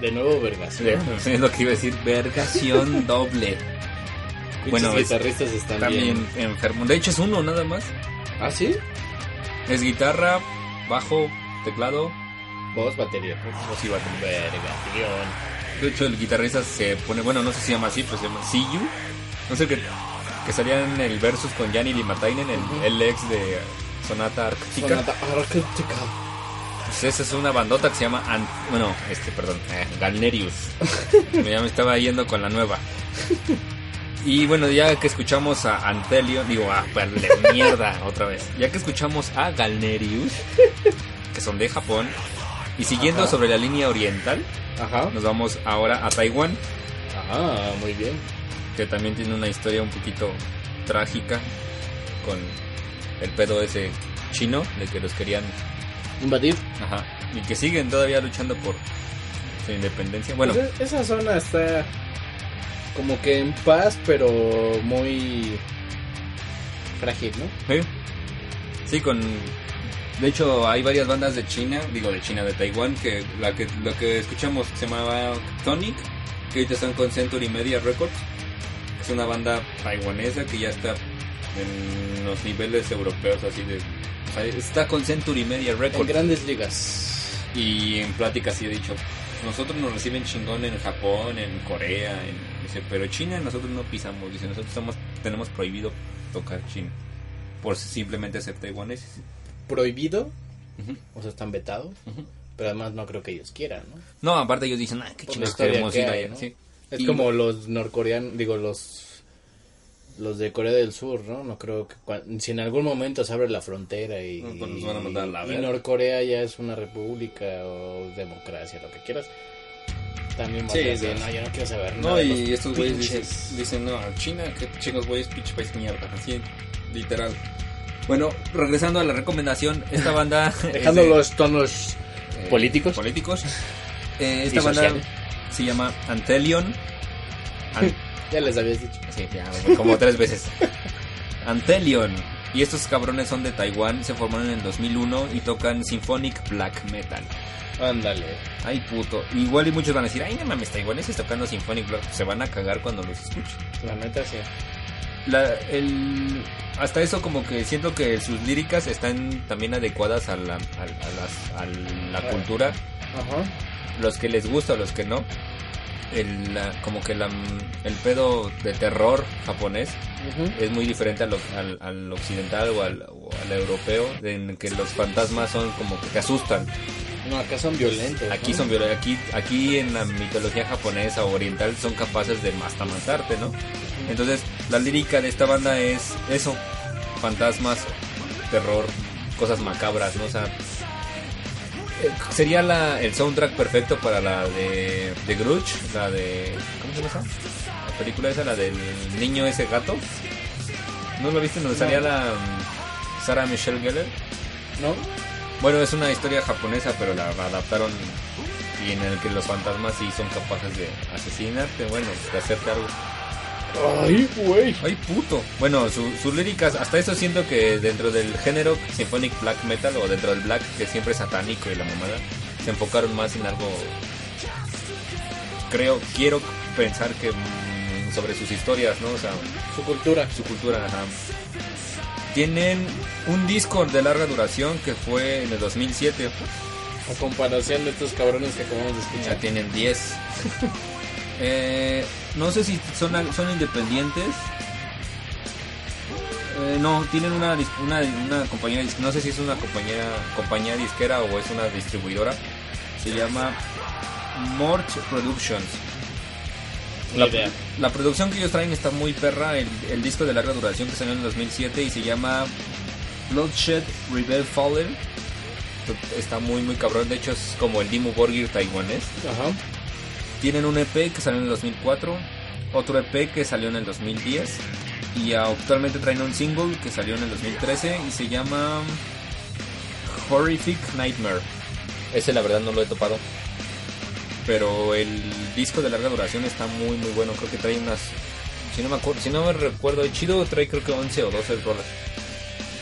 De nuevo, vergas. Es lo que iba a decir, vergación doble. Bueno, es- guitarristas están También bien. enfermo. De hecho es uno nada más. ¿Ah, sí? Es guitarra, bajo, teclado, Voz, batería. voz y batería. Vergación. De hecho el guitarrista se pone, bueno, no sé si se llama así, pero se llama Siyu. No sé qué que salía en el versus con Yanni Limatainen, el, Ujú. el ex de Sonata Arctica. Sonata Arctica. Pues esa es una bandota que se llama, An- bueno, este, perdón, eh, Galnerius. ya me estaba yendo con la nueva. Y bueno, ya que escuchamos a Antelion, digo, ah, vale, mierda, otra vez. Ya que escuchamos a Galnerius, que son de Japón, y siguiendo Ajá. sobre la línea oriental, Ajá. nos vamos ahora a Taiwán, Ah, muy bien. que también tiene una historia un poquito trágica con el pedo ese chino de que los querían Invadir. Ajá. Y que siguen todavía luchando por su independencia. Bueno, Pues e- esa zona está como que en paz, pero muy frágil, ¿no? sí. Sí, con. De hecho, hay varias bandas de China, digo de China, de Taiwán, que la que lo que escuchamos se llamaba Tonic, que ahorita están con Century Media Records. Es una banda taiwanesa que ya está en los niveles europeos, así de. Sea, está con Century Media En Records. grandes ligas. Y en pláticas sí he dicho, nosotros nos reciben chingón en Japón, en Corea, en, dice, pero China nosotros no pisamos, dice, nosotros estamos, tenemos prohibido tocar China por simplemente ser taiwaneses. Prohibido, o sea, están vetados, pero además no creo que ellos quieran, ¿no? No, aparte ellos dicen, ah, qué chingados queremos que ir allá", ¿no? sí. Es Y- como los norcoreanos, digo, los los de Corea del Sur, ¿no? No creo que si en algún momento se abre la frontera y, No, pues nos van a mandar a la y. Norcorea ya es una república o democracia, lo que quieras. También Sí, a decir, no, yo no quiero saber nada. No, y estos güeyes dicen, pinches". dicen, no, China, qué chingos güeyes, pinche país mierda, así, literal. Bueno, regresando a la recomendación, esta banda... es Dejando de- los tonos eh, políticos. políticos. Eh, esta banda se llama Antelion. An- Ya les habías dicho. sí, ya, como tres veces. Antelion. Y estos cabrones son de Taiwán, se formaron en el 2001 y tocan Symphonic Black Metal. Ándale. Ay, puto. Igual y muchos van a decir, ay, no mames, taiwaneses tocando Symphonic Black. Se van a cagar cuando los escuchen. La neta sí. La- el, hasta eso como que siento que sus líricas están también adecuadas a la, a, a las- a la Ah. cultura Ajá. los que les gusta o los que no, el, la- como que la, el pedo de terror japonés es muy diferente al, al occidental o al, o al europeo, en que los fantasmas son como que te asustan. No, acá son violentos. Aquí ¿no? son viola- aquí, aquí en la mitología japonesa o oriental son capaces de hasta matarte, ¿no? Entonces la lírica de esta banda es eso, fantasmas, terror, cosas macabras, ¿no? O sea, sería la, el soundtrack perfecto para la de, de Grudge, la de... ¿Cómo se llama? La película esa, la del niño ese gato. ¿No lo viste? Donde No. salía la mm, Sarah Michelle Gellar. ¿No? Bueno, es una historia japonesa, pero la adaptaron y en el que los fantasmas sí son capaces de asesinarte, bueno, de hacerte algo. Ay, güey. ¡Ay, puto! Bueno, su- sus líricas, hasta eso siento que dentro del género symphonic black metal o dentro del black, que siempre es satánico y la mamada, se enfocaron más en algo. Creo, quiero pensar que mm, sobre sus historias, ¿no? O sea, Su cultura. su cultura, ajá. Tienen un disco de larga duración que fue en el 2007. A comparación de estos cabrones que acabamos de Ya escuchar. tienen 10. Eh, no sé si son, son independientes. Eh, no, tienen una, una, una compañía, no sé si es una compañía, compañía disquera o es una distribuidora. Se llama Morch Productions. La, la producción que ellos traen está muy perra. El, el disco de larga duración que salió en el 2007 y se llama Bloodshed Rebel Fallen. Está muy, muy cabrón. De hecho, es como el Dimmu Borgir taiwanés. Ajá. Tienen un EP que salió en el 2004, otro EP que salió en el 2010 y actualmente traen un single que salió en el 2013 y se llama Horrific Nightmare. Ese la verdad no lo he topado. Pero el disco de larga duración está muy muy bueno, creo que trae unas si no me acuerdo, si no me recuerdo, chido trae creo que 11 o 12 rolas.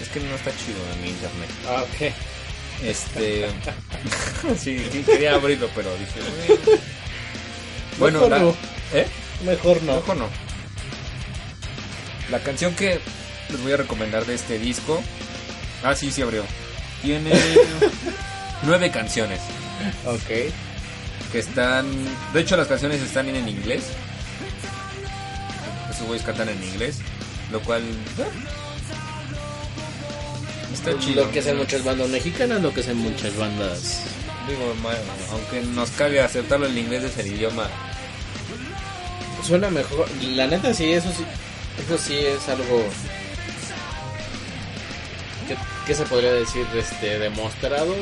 Es que no está chido en mi internet. Ah, ok. Este. sí, sí, quería abrirlo, pero dije. "Bueno". Mejor la, no. ¿eh? Mejor no. Mejor no. La canción que les voy a recomendar de este disco. Ah, sí, sí abrió. Tiene nueve canciones Ok. que están. De hecho, las canciones están en inglés. Esos güeyes cantan en inglés. Lo cual. eh, Está chido. Lo que hacen muchas bandas mexicanas, lo que hacen muchas bandas. Digo, aunque nos cague aceptarlo el inglés es el idioma. Suena mejor. La neta, sí, eso sí. Eso sí es algo. ¿Qué, qué se podría decir? Este, demostrado.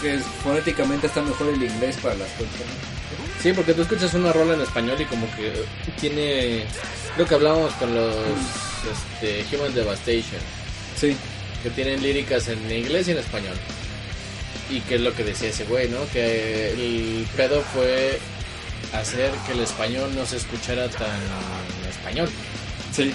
Que fonéticamente está mejor el inglés para las personas. Sí, porque tú escuchas una rola en español y como que tiene. Lo que hablábamos con los. Este, Human Devastation. Sí. que tienen líricas en inglés y en español. Y que es lo que decía ese güey, ¿no? Que el pedo fue hacer que el español no se escuchara tan español. Sí.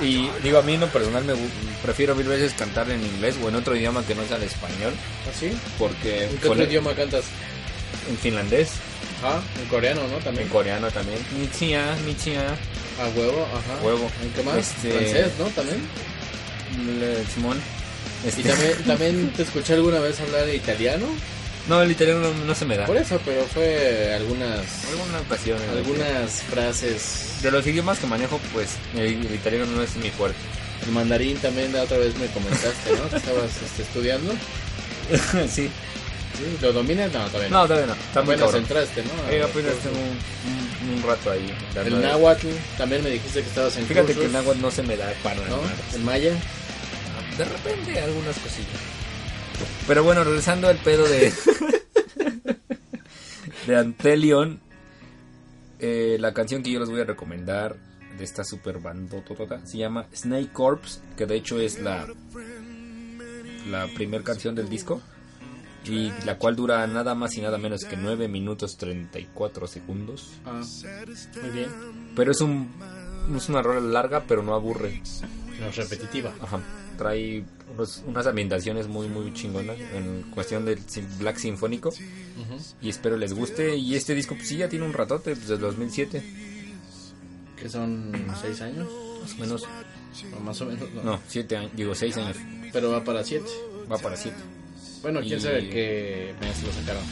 Y digo, a mí en lo personal me prefiero mil veces cantar en inglés o en otro idioma que no sea el español. ¿Así? Porque ¿En qué otro idioma cantas? en finlandés, Ah, en coreano, ¿no? en También. coreano también. Michia, michia, A huevo, ajá. huevo. ¿En qué más? Este- Francés, ¿no? También. Le- Simón. Este- Y también, también te escuché alguna vez hablar italiano. No, el italiano no, no se me da. Por eso, pero fue algunas Alguna ocasión. en la que- algunas frases. De los idiomas que manejo, pues el, el italiano no es mi fuerte. El mandarín también la otra vez me comentaste, ¿no? Que estabas este, estudiando. sí. ¿Sí? ¿Lo dominas? No, todavía no. No, todavía no. Apenas cabrón. entraste, ¿no? Eh, apenas un, un- un rato ahí. El náhuatl, también me dijiste que estabas en Fíjate cursos, que el náhuatl no se me da para ¿no? nada. El maya. De repente algunas cosillas. Pero bueno, regresando al pedo de. de Antelion. eh, la canción que yo les voy a recomendar de esta super bandototota se llama Snake Corpse, que de hecho es la. la primera canción del disco. Y la cual dura nada más y nada menos que 9 minutos 34 segundos. Ah, muy bien. Pero es un. Es una rola larga, pero no aburre. No es repetitiva. Ajá. Trae unos- unas ambientaciones muy, muy chingonas en cuestión del Black Sinfónico. Y espero les guste. Y este disco, pues sí, ya tiene un ratote, pues, desde 2007. Que son seis años. Más o menos. O más o menos, no. No, 7 años, digo 6 años. Pero va para siete. Va para 7. Bueno, quién Y- sabe qué mes lo sacaron.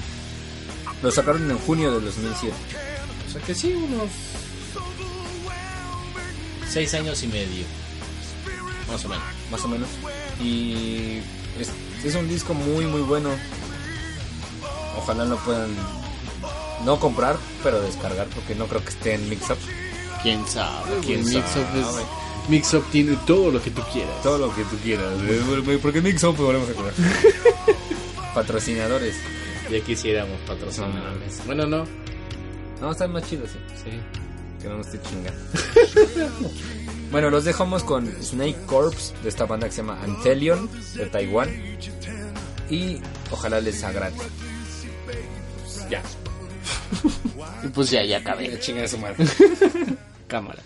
Lo sacaron en junio del 2007. O sea que sí, unos seis años y medio. Más o menos. Más o menos. Y es, es un disco muy, muy bueno. Ojalá lo puedan no comprar, pero descargar, porque no creo que esté en Mix Up. ¿Quién sabe? ¿Quién Mix sabe? Up es- Mix Up tiene todo lo que tú quieras. Todo lo que tú quieras. eh, Porque Mix Up volvemos a acordar. Patrocinadores. Ya quisiéramos patrocinar. No mames. Bueno, no. No, están más chidos, sí. Sí. Que no nos esté chingando. bueno, los dejamos con Snake Corpse de esta banda que se llama Antelion de Taiwán. Y ojalá les agrade. Ya. Y pues ya, ya acabé. Chinga su madre. Cámara.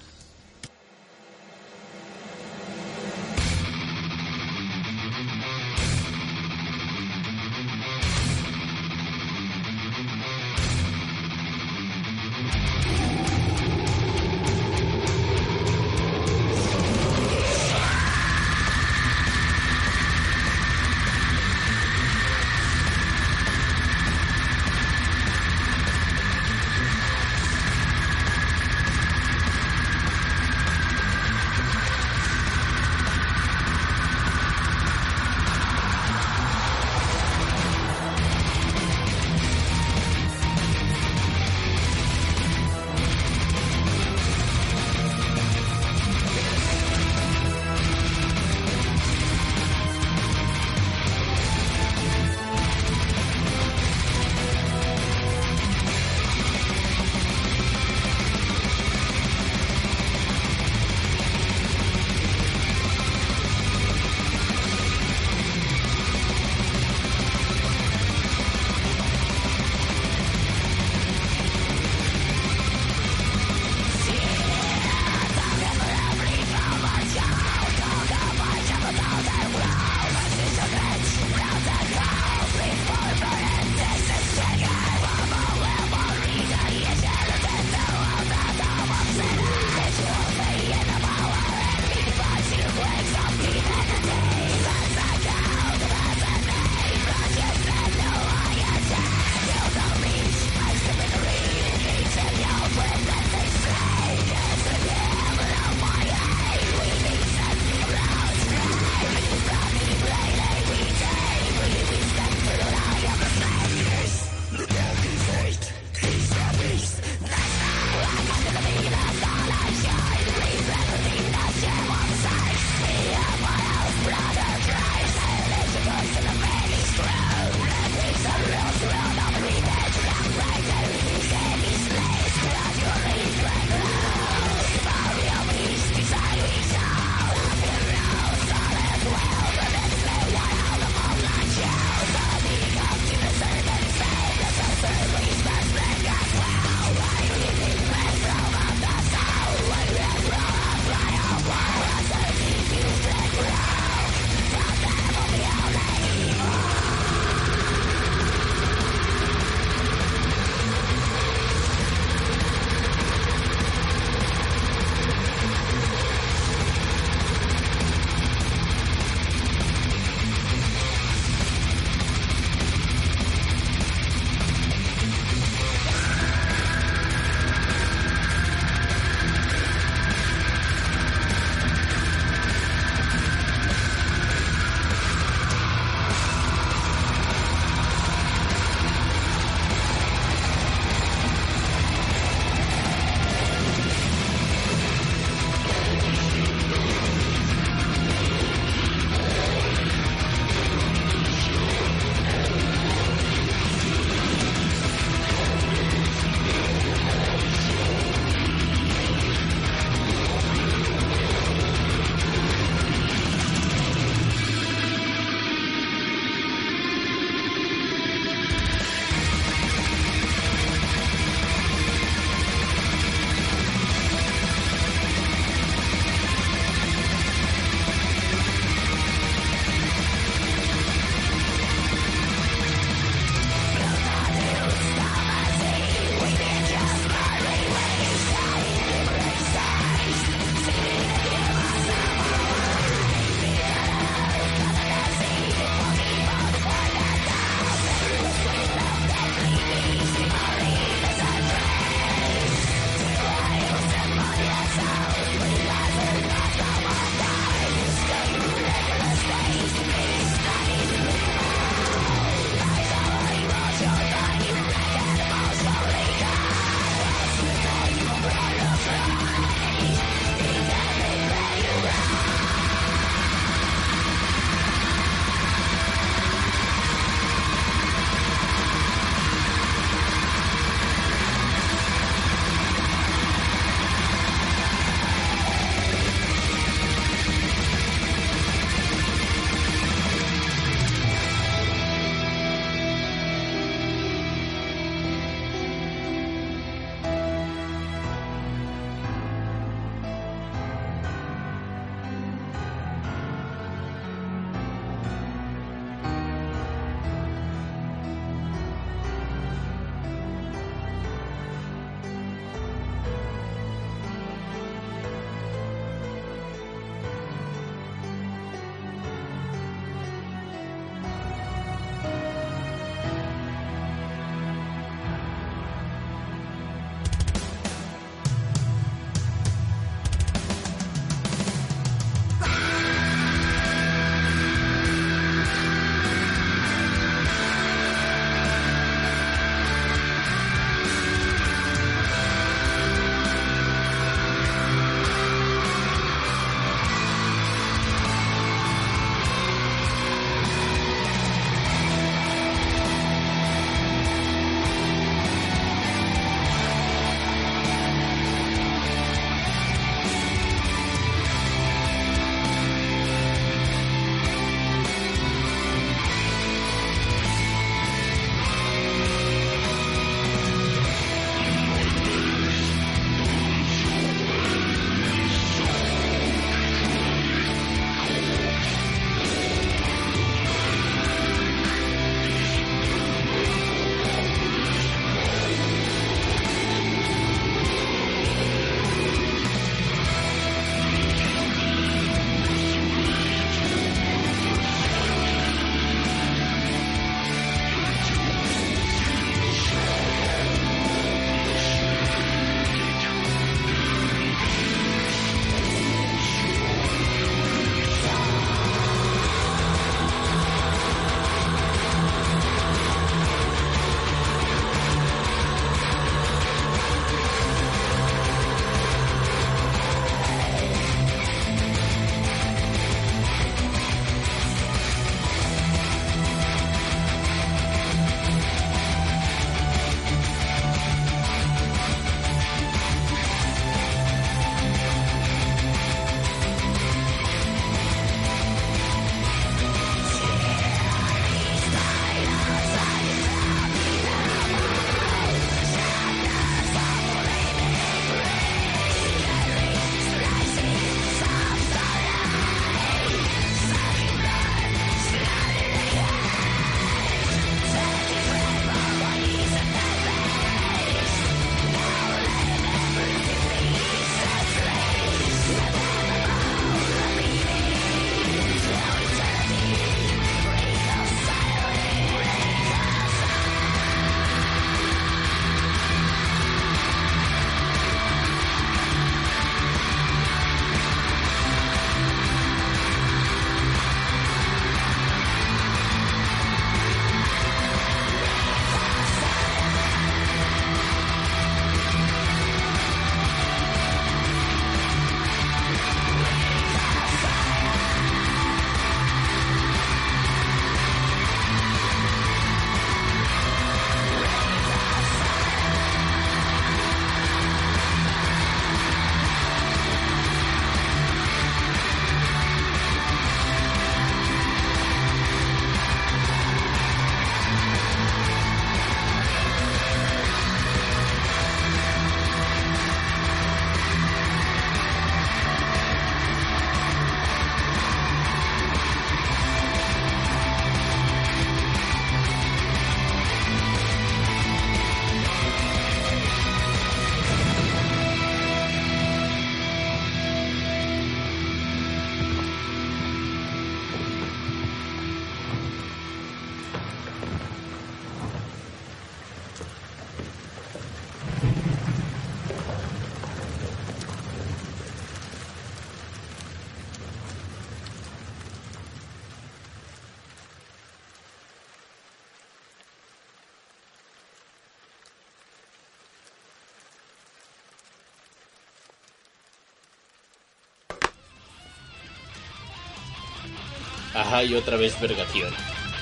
Ajá, y otra vez Vergación.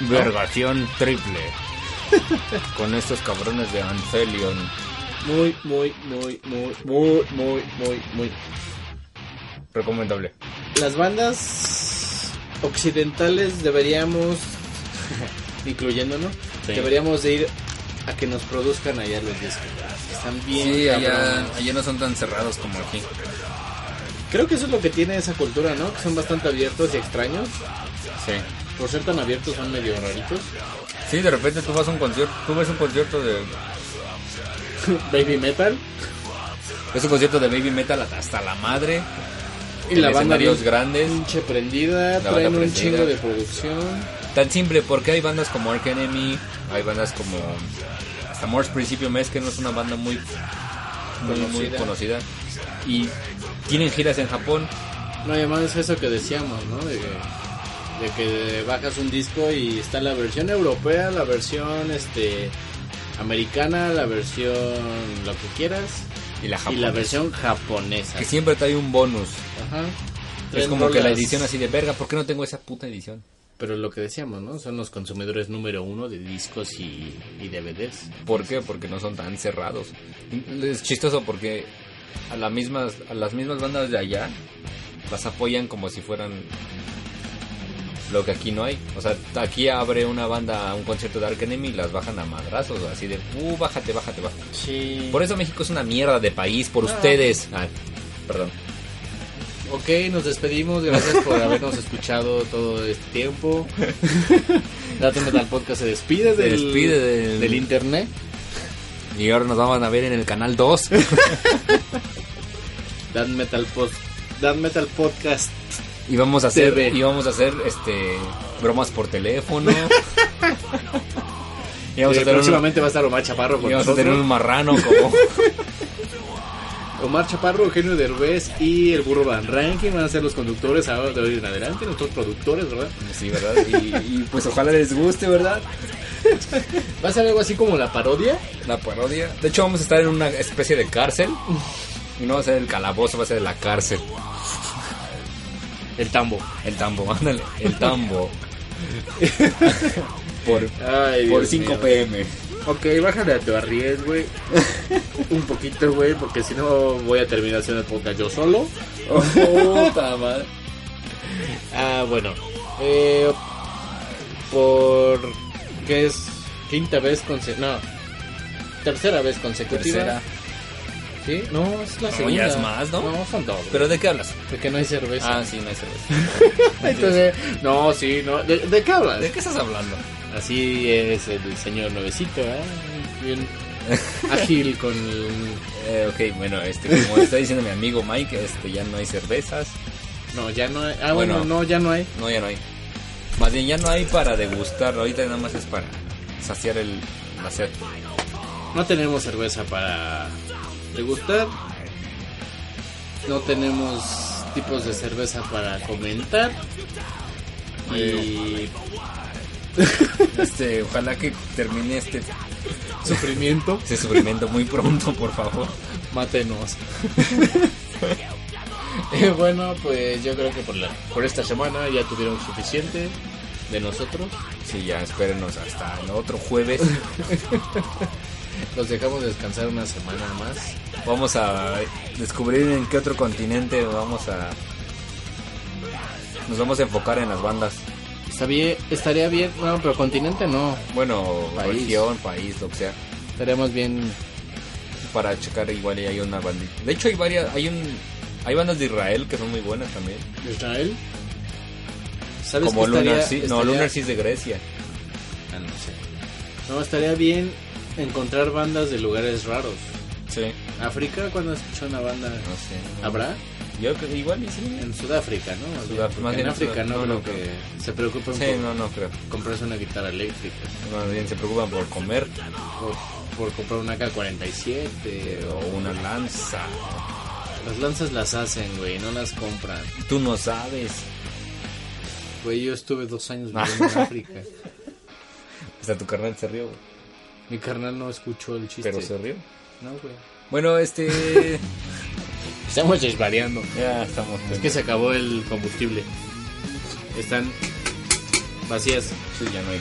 Vergación triple. Con estos cabrones de Ancelion. Muy, muy, muy, muy, muy, muy, muy, muy. Recomendable. Las bandas occidentales deberíamos, incluyéndonos, Sí. deberíamos de ir a que nos produzcan allá los discos. Están bien. Sí, allá, allá no son tan cerrados como aquí. Creo que eso es lo que tiene esa cultura, ¿no? Que son bastante abiertos y extraños. Sí. Por ser tan abiertos son medio raritos. Sí, de repente tú vas a un concierto, tú ves un concierto de Baby metal. ves un concierto de baby metal hasta la madre. Y la banda bien grandes. pinche prendida, La traen un chingo de producción. Tan simple porque hay bandas como Ark Enemy, hay bandas como hasta Morse Principio Mes que no es una banda muy muy muy Conocida. conocida y tienen giras en Japón. No, y además es eso que decíamos, ¿no? De que, de que bajas un disco y está la versión europea, la versión este americana, la versión lo que quieras Y la y japonesa. la versión japonesa. que siempre trae un bonus. Ajá. Es como que la edición así de verga, ¿por qué no tengo esa puta edición? Pero lo que decíamos, ¿no? Son los consumidores número uno de discos y, y DVDs. ¿Por qué? Porque no son tan cerrados. Es chistoso porque a, la mismas, a las mismas bandas de allá las apoyan como si fueran lo que aquí no hay. O sea, aquí abre una banda un concierto de Ark Enemy y las bajan a madrazos, así de, uh, bájate, bájate, bájate. Sí. Por eso México es una mierda de país, por ustedes. Ah, perdón. Ok, nos despedimos. Gracias por habernos escuchado todo este tiempo. Date Metal Podcast se despide Se del, despide del- del internet. Y ahora nos vamos a ver en el canal 2. Dan Metal, Pod- Dan Metal Podcast. Y vamos a hacer, TV. vamos a hacer este bromas por teléfono. y vamos Eh, a tener un- próximamente va a estar Omar Chaparro con vamos a tener nosotros. un marrano como... Omar Chaparro, Eugenio Derbez y el burro Van Ranking van a ser los conductores ahora de hoy en adelante, nuestros productores, ¿verdad? Sí, ¿verdad? Y, y, pues ojalá les guste, ¿verdad? Va a ser algo así como la parodia. La parodia. De hecho, vamos a estar en una especie de cárcel. Y no va a ser el calabozo, va a ser la cárcel. El tambo. El tambo, ándale. El tambo. por Ay, por Dios 5 mío. pm. Ok, bájale a tu arriesgue, güey. Un poquito, güey, porque si no voy a terminar haciendo el podcast yo solo. Puta madre. Ah, bueno. Eh, por. ¿Qué es? Quinta vez consecutiva. No. Tercera vez consecutiva. Tercera. ¿Sí? No, es la No, segunda. ya es más, ¿no? No, son dos. ¿Pero de qué hablas? De que no hay cerveza. Ah, sí, no hay cerveza. Entonces, no, sí, no. ¿De, de qué hablas? ¿De qué estás hablando? Así es el señor nuevecito, ¿eh? Bien ágil con el... Eh, ok, bueno, este, como está diciendo mi amigo Mike, este, ya no hay cervezas. No, ya no hay. Ah, bueno, Bueno. no, ya no hay. No, ya no hay. Más bien, ya no hay para degustar. Ahorita nada más es para saciar el la sed. No tenemos cerveza para degustar. No tenemos tipos de cerveza para comentar. Y Este, ojalá que termine este, sufrimiento, este sufrimiento muy pronto, por favor. mátenos. Eh, bueno, pues yo creo que por, la, por esta semana ya tuvieron suficiente de nosotros. Sí, ya espérenos hasta el otro jueves. Los dejamos descansar una semana más. Vamos a descubrir en qué otro continente vamos a... Nos vamos a enfocar en las bandas. Está bien, estaría bien, no, pero continente no. Bueno, País. región, país, lo que sea. Estaríamos bien. Para checar igual y hay una bandita. De hecho hay varias, hay un... Hay bandas de Israel que son muy buenas también. Israel. ¿Sabes Como qué estaría- Lunar Sea. No, estaría- Lunar Sea es de Grecia. Ah, no sé. No, estaría bien encontrar bandas de lugares raros. Sí. África, cuando escuchó una banda, No sé. ¿habrá? Yo creo igual y sí. En Sudáfrica, ¿no? Más en en África no, no, creo no que se preocupen Sí, por no, no creo. comprarse una guitarra eléctrica, Más bien se preocupan por comer por, por comprar una K-47 o o una lanza. Las lanzas las hacen, güey, no las compran. Tú no sabes. Güey, yo estuve dos años viviendo en África. Hasta tu carnal se rió, güey. Mi carnal no escuchó el chiste. pero se rió. No, güey. Bueno, este... Estamos desvariando. ya estamos. Es que se acabó el combustible. Están Vacías. Sí, ya no hay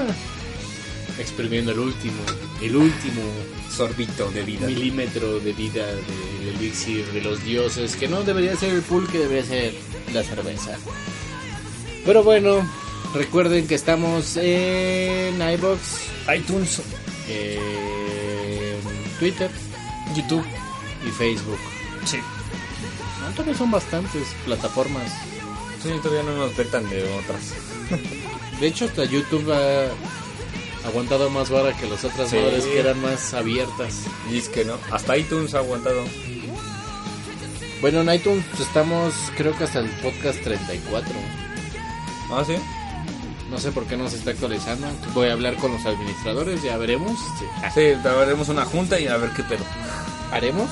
Exprimiendo el último, el último sorbito de vida. milímetro de vida del elixir de los dioses, que no debería ser el pulque, debería ser la cerveza. Pero bueno, recuerden que estamos en iBox, iTunes, Twitter, YouTube. y Facebook. Sí. No, todavía son bastantes plataformas. Sí, todavía no nos vetan de otras. De hecho, hasta YouTube ha aguantado más vara que las otras Sí. madres que eran más abiertas. Y es que no. Hasta iTunes ha aguantado. Bueno, en iTunes estamos, creo que hasta el podcast 34. Ah, sí. No sé por qué no se está actualizando. Voy a hablar con los administradores, ya veremos. Sí. Sí, haremos una junta y a ver qué pedo. ¿Haremos?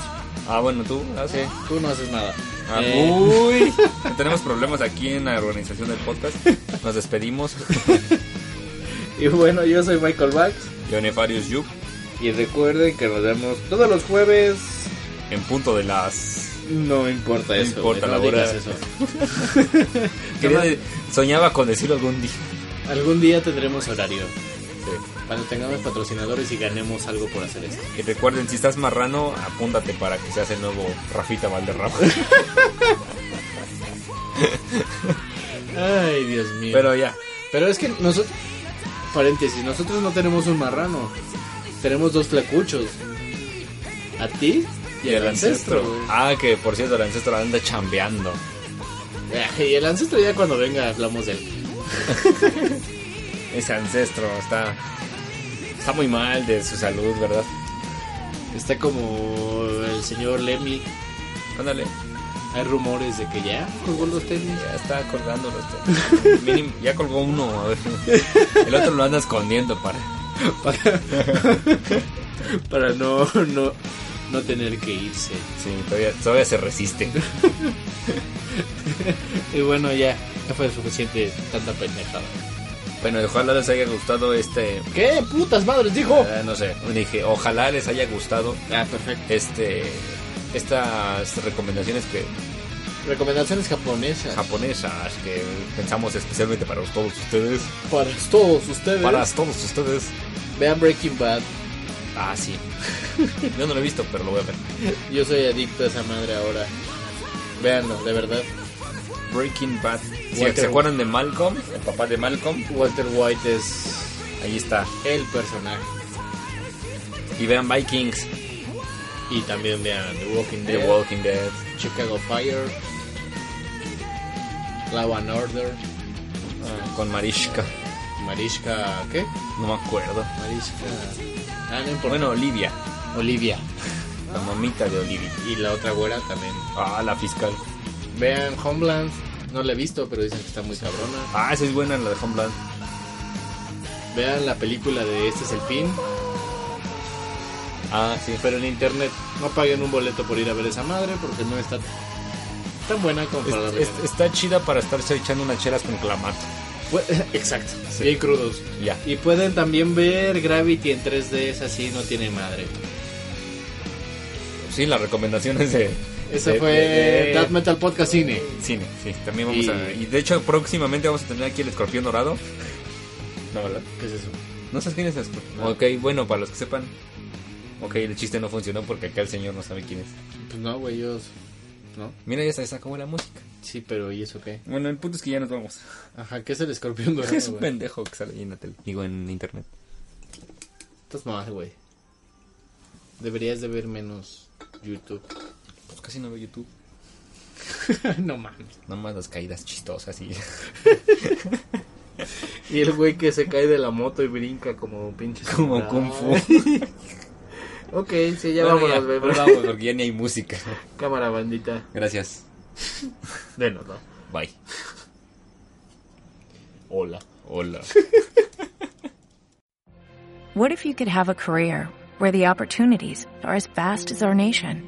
Ah, bueno, tú. ah, Sí, tú no haces nada. Ah, Eh, Uy, tenemos problemas aquí en la organización del podcast. Nos despedimos. y bueno, yo soy Michael Bax. Yo, Nefarius Yup, Y recuerden que nos vemos todos los jueves. en punto de las. No importa No eso. importa güey, la no digas eso. Soñaba con decirlo algún día. Algún día tendremos horario. Cuando tengamos patrocinadores y ganemos algo por hacer esto. Y recuerden, si estás marrano, apúntate para que seas el nuevo Rafita Valderrama. Ay, Dios mío. Pero ya. Pero es que nosotros, paréntesis, nosotros no tenemos un marrano. Tenemos dos flacuchos. A ti y, el ancestro. güey. Ah, que por cierto, el ancestro anda chambeando. Y el ancestro ya cuando venga hablamos de él. Ese ancestro está. Está muy mal de su salud, ¿verdad? Está como el señor Lemmy. Ándale. Hay rumores de que ya colgó los tenis. Ya está colgándolo. Este. Mínimo, ya colgó uno. A ver. El otro lo anda escondiendo para. Para, para no, no, no tener que irse. Sí, todavía, todavía se resiste. Y bueno, ya, ya fue suficiente tanta pendejada. Bueno, ojalá les haya gustado este. ¿Qué putas madres dijo? eh, no sé, dije, ojalá les haya gustado Ah, perfecto. este estas recomendaciones que Recomendaciones japonesas. japonesas que pensamos especialmente para todos ustedes. Para todos ustedes. Para todos ustedes. Vean Breaking Bad. Ah, sí. Yo no lo he visto, pero lo voy a ver. Yo soy adicto a esa madre ahora. Véanlo, de verdad. Breaking Bad. Se acuerdan de Malcolm, el papá de Malcolm, Walter White es ahí está. el personaje. Y vean Vikings, Y también vean The Walking Dead, The Walking Dead. Chicago Fire, Law and Order, ah, con Marishka. Marishka, ¿qué? No me acuerdo. Marishka. Ah, no importa. Bueno, Olivia. Olivia. La mamita de Olivia. Y la otra güera también. Ah, la fiscal. Vean Homeland. No la he visto, pero dicen que está muy cabrona. Ah, esa es buena la de Homeland. Vean la película de Este es el fin. Ah, sí. Pero en internet no paguen un boleto por ir a ver esa madre porque no está tan buena como Es- para la es- está chida para estarse echando unas chelas con clamato. Exacto, Sí. bien crudos. Ya. Y pueden también ver Gravity en 3D, es así, no tiene madre. Sí, las recomendaciones de. Ese de- fue de- de- Death Metal Podcast Cine. Cine, sí. También vamos Y- a. Y de hecho, próximamente vamos a tener aquí el escorpión dorado. No, ¿verdad? ¿Qué es eso? No sabes quién es el escorpión. No. Ok, bueno, para los que sepan. Ok, el chiste no funcionó porque acá el señor no sabe quién es. Pues no, güey, yo... ¿No? Mira, ya se sacó la música. Sí, pero ¿y eso qué? Bueno, el punto es que ya nos vamos. Ajá, ¿qué es el escorpión dorado, es un pendejo que sale ahí en la tele. Digo, en internet. Estás mal, güey. Deberías de ver menos YouTube. Casi no veo YouTube. no mames. Nada más las caídas chistosas y. Y el güey que se cae de la moto y brinca como pinche... Como. Kung Fu. ok, sí, ya Bueno, vámonos, pues vamos, porque ya ni hay música. Cámara, bandita. Gracias. Denos, ¿no? Bye. Hola. Hola. What if you could have a career where the opportunities are as vast as our nation,